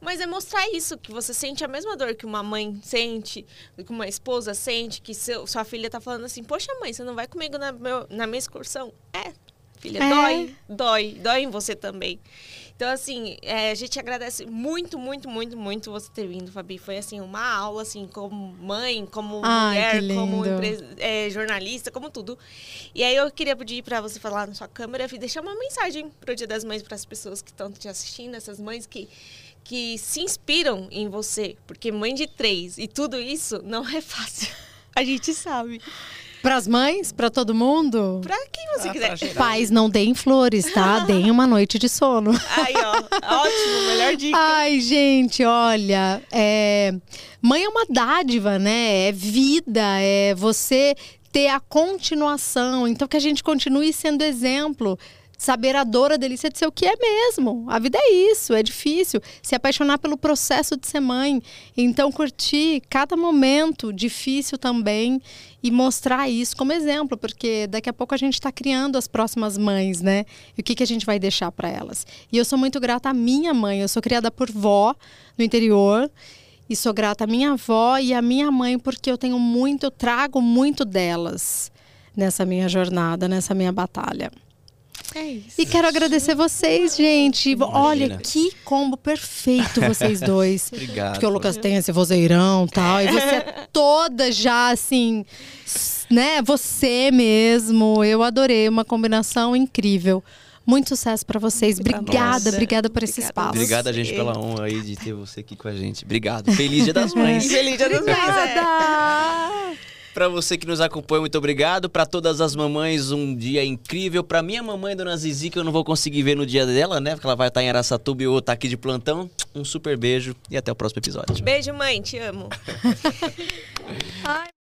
Mas é mostrar isso, que você sente a mesma dor que uma mãe sente, que uma esposa sente, que seu, sua filha tá falando assim, poxa mãe, você não vai comigo na, meu- na minha excursão? É, filha, É. dói, dói, dói em você também. Então, assim, é, a gente agradece muito, muito, muito, muito você ter vindo, Fabi. Foi, assim, uma aula, assim, como mãe, como Ai, mulher, como é, jornalista, como tudo. E aí eu queria pedir para você falar na sua câmera e deixar uma mensagem pro Dia das Mães para as pessoas que estão te assistindo, essas mães que que se inspiram em você, porque mãe de três e tudo isso não é fácil. *laughs* A gente sabe. Para as mães, para todo mundo. Pra quem você Ah, quiser. Pais, não deem flores, tá? *laughs* Deem uma noite de sono. Aí, ó, ótimo, melhor dica. Ai, gente, olha, é... mãe é uma dádiva, né? É vida, é você ter a continuação. Então, que a gente continue sendo exemplo. Saber a dor, a delícia de ser o que é mesmo. A vida é isso, é difícil. Se apaixonar pelo processo de ser mãe. Então, curtir cada momento difícil também e mostrar isso como exemplo, porque daqui a pouco a gente está criando as próximas mães, né? E o que, que a gente vai deixar para elas. E eu sou muito grata à minha mãe. Eu sou criada por vó no interior. E sou grata à minha avó e à minha mãe, porque eu tenho muito, eu trago muito delas nessa minha jornada, nessa minha batalha. É isso. E quero agradecer vocês, gente. Olha Imagina. que combo perfeito vocês *laughs* dois. Obrigado. Porque o Lucas tem esse vozeirão e tal. E você é *laughs* toda já assim, né? Você mesmo. Eu adorei. Uma combinação incrível. Muito sucesso para vocês. Obrigada, nós. obrigada por esse Obrigada. espaço. Obrigada, gente, pela honra aí de ter você aqui com a gente. Obrigado. Feliz Dia das *laughs* Mães. Feliz Dia das Mães. é. Pra você que nos acompanha, muito obrigado. Pra todas as mamães, um dia incrível. Pra minha mamãe, Dona Zizi, que eu não vou conseguir ver no dia dela, né? Porque ela vai estar em Araçatuba e eu estar aqui de plantão. Um super beijo e até o próximo episódio. Beijo, mãe. Te amo. *laughs*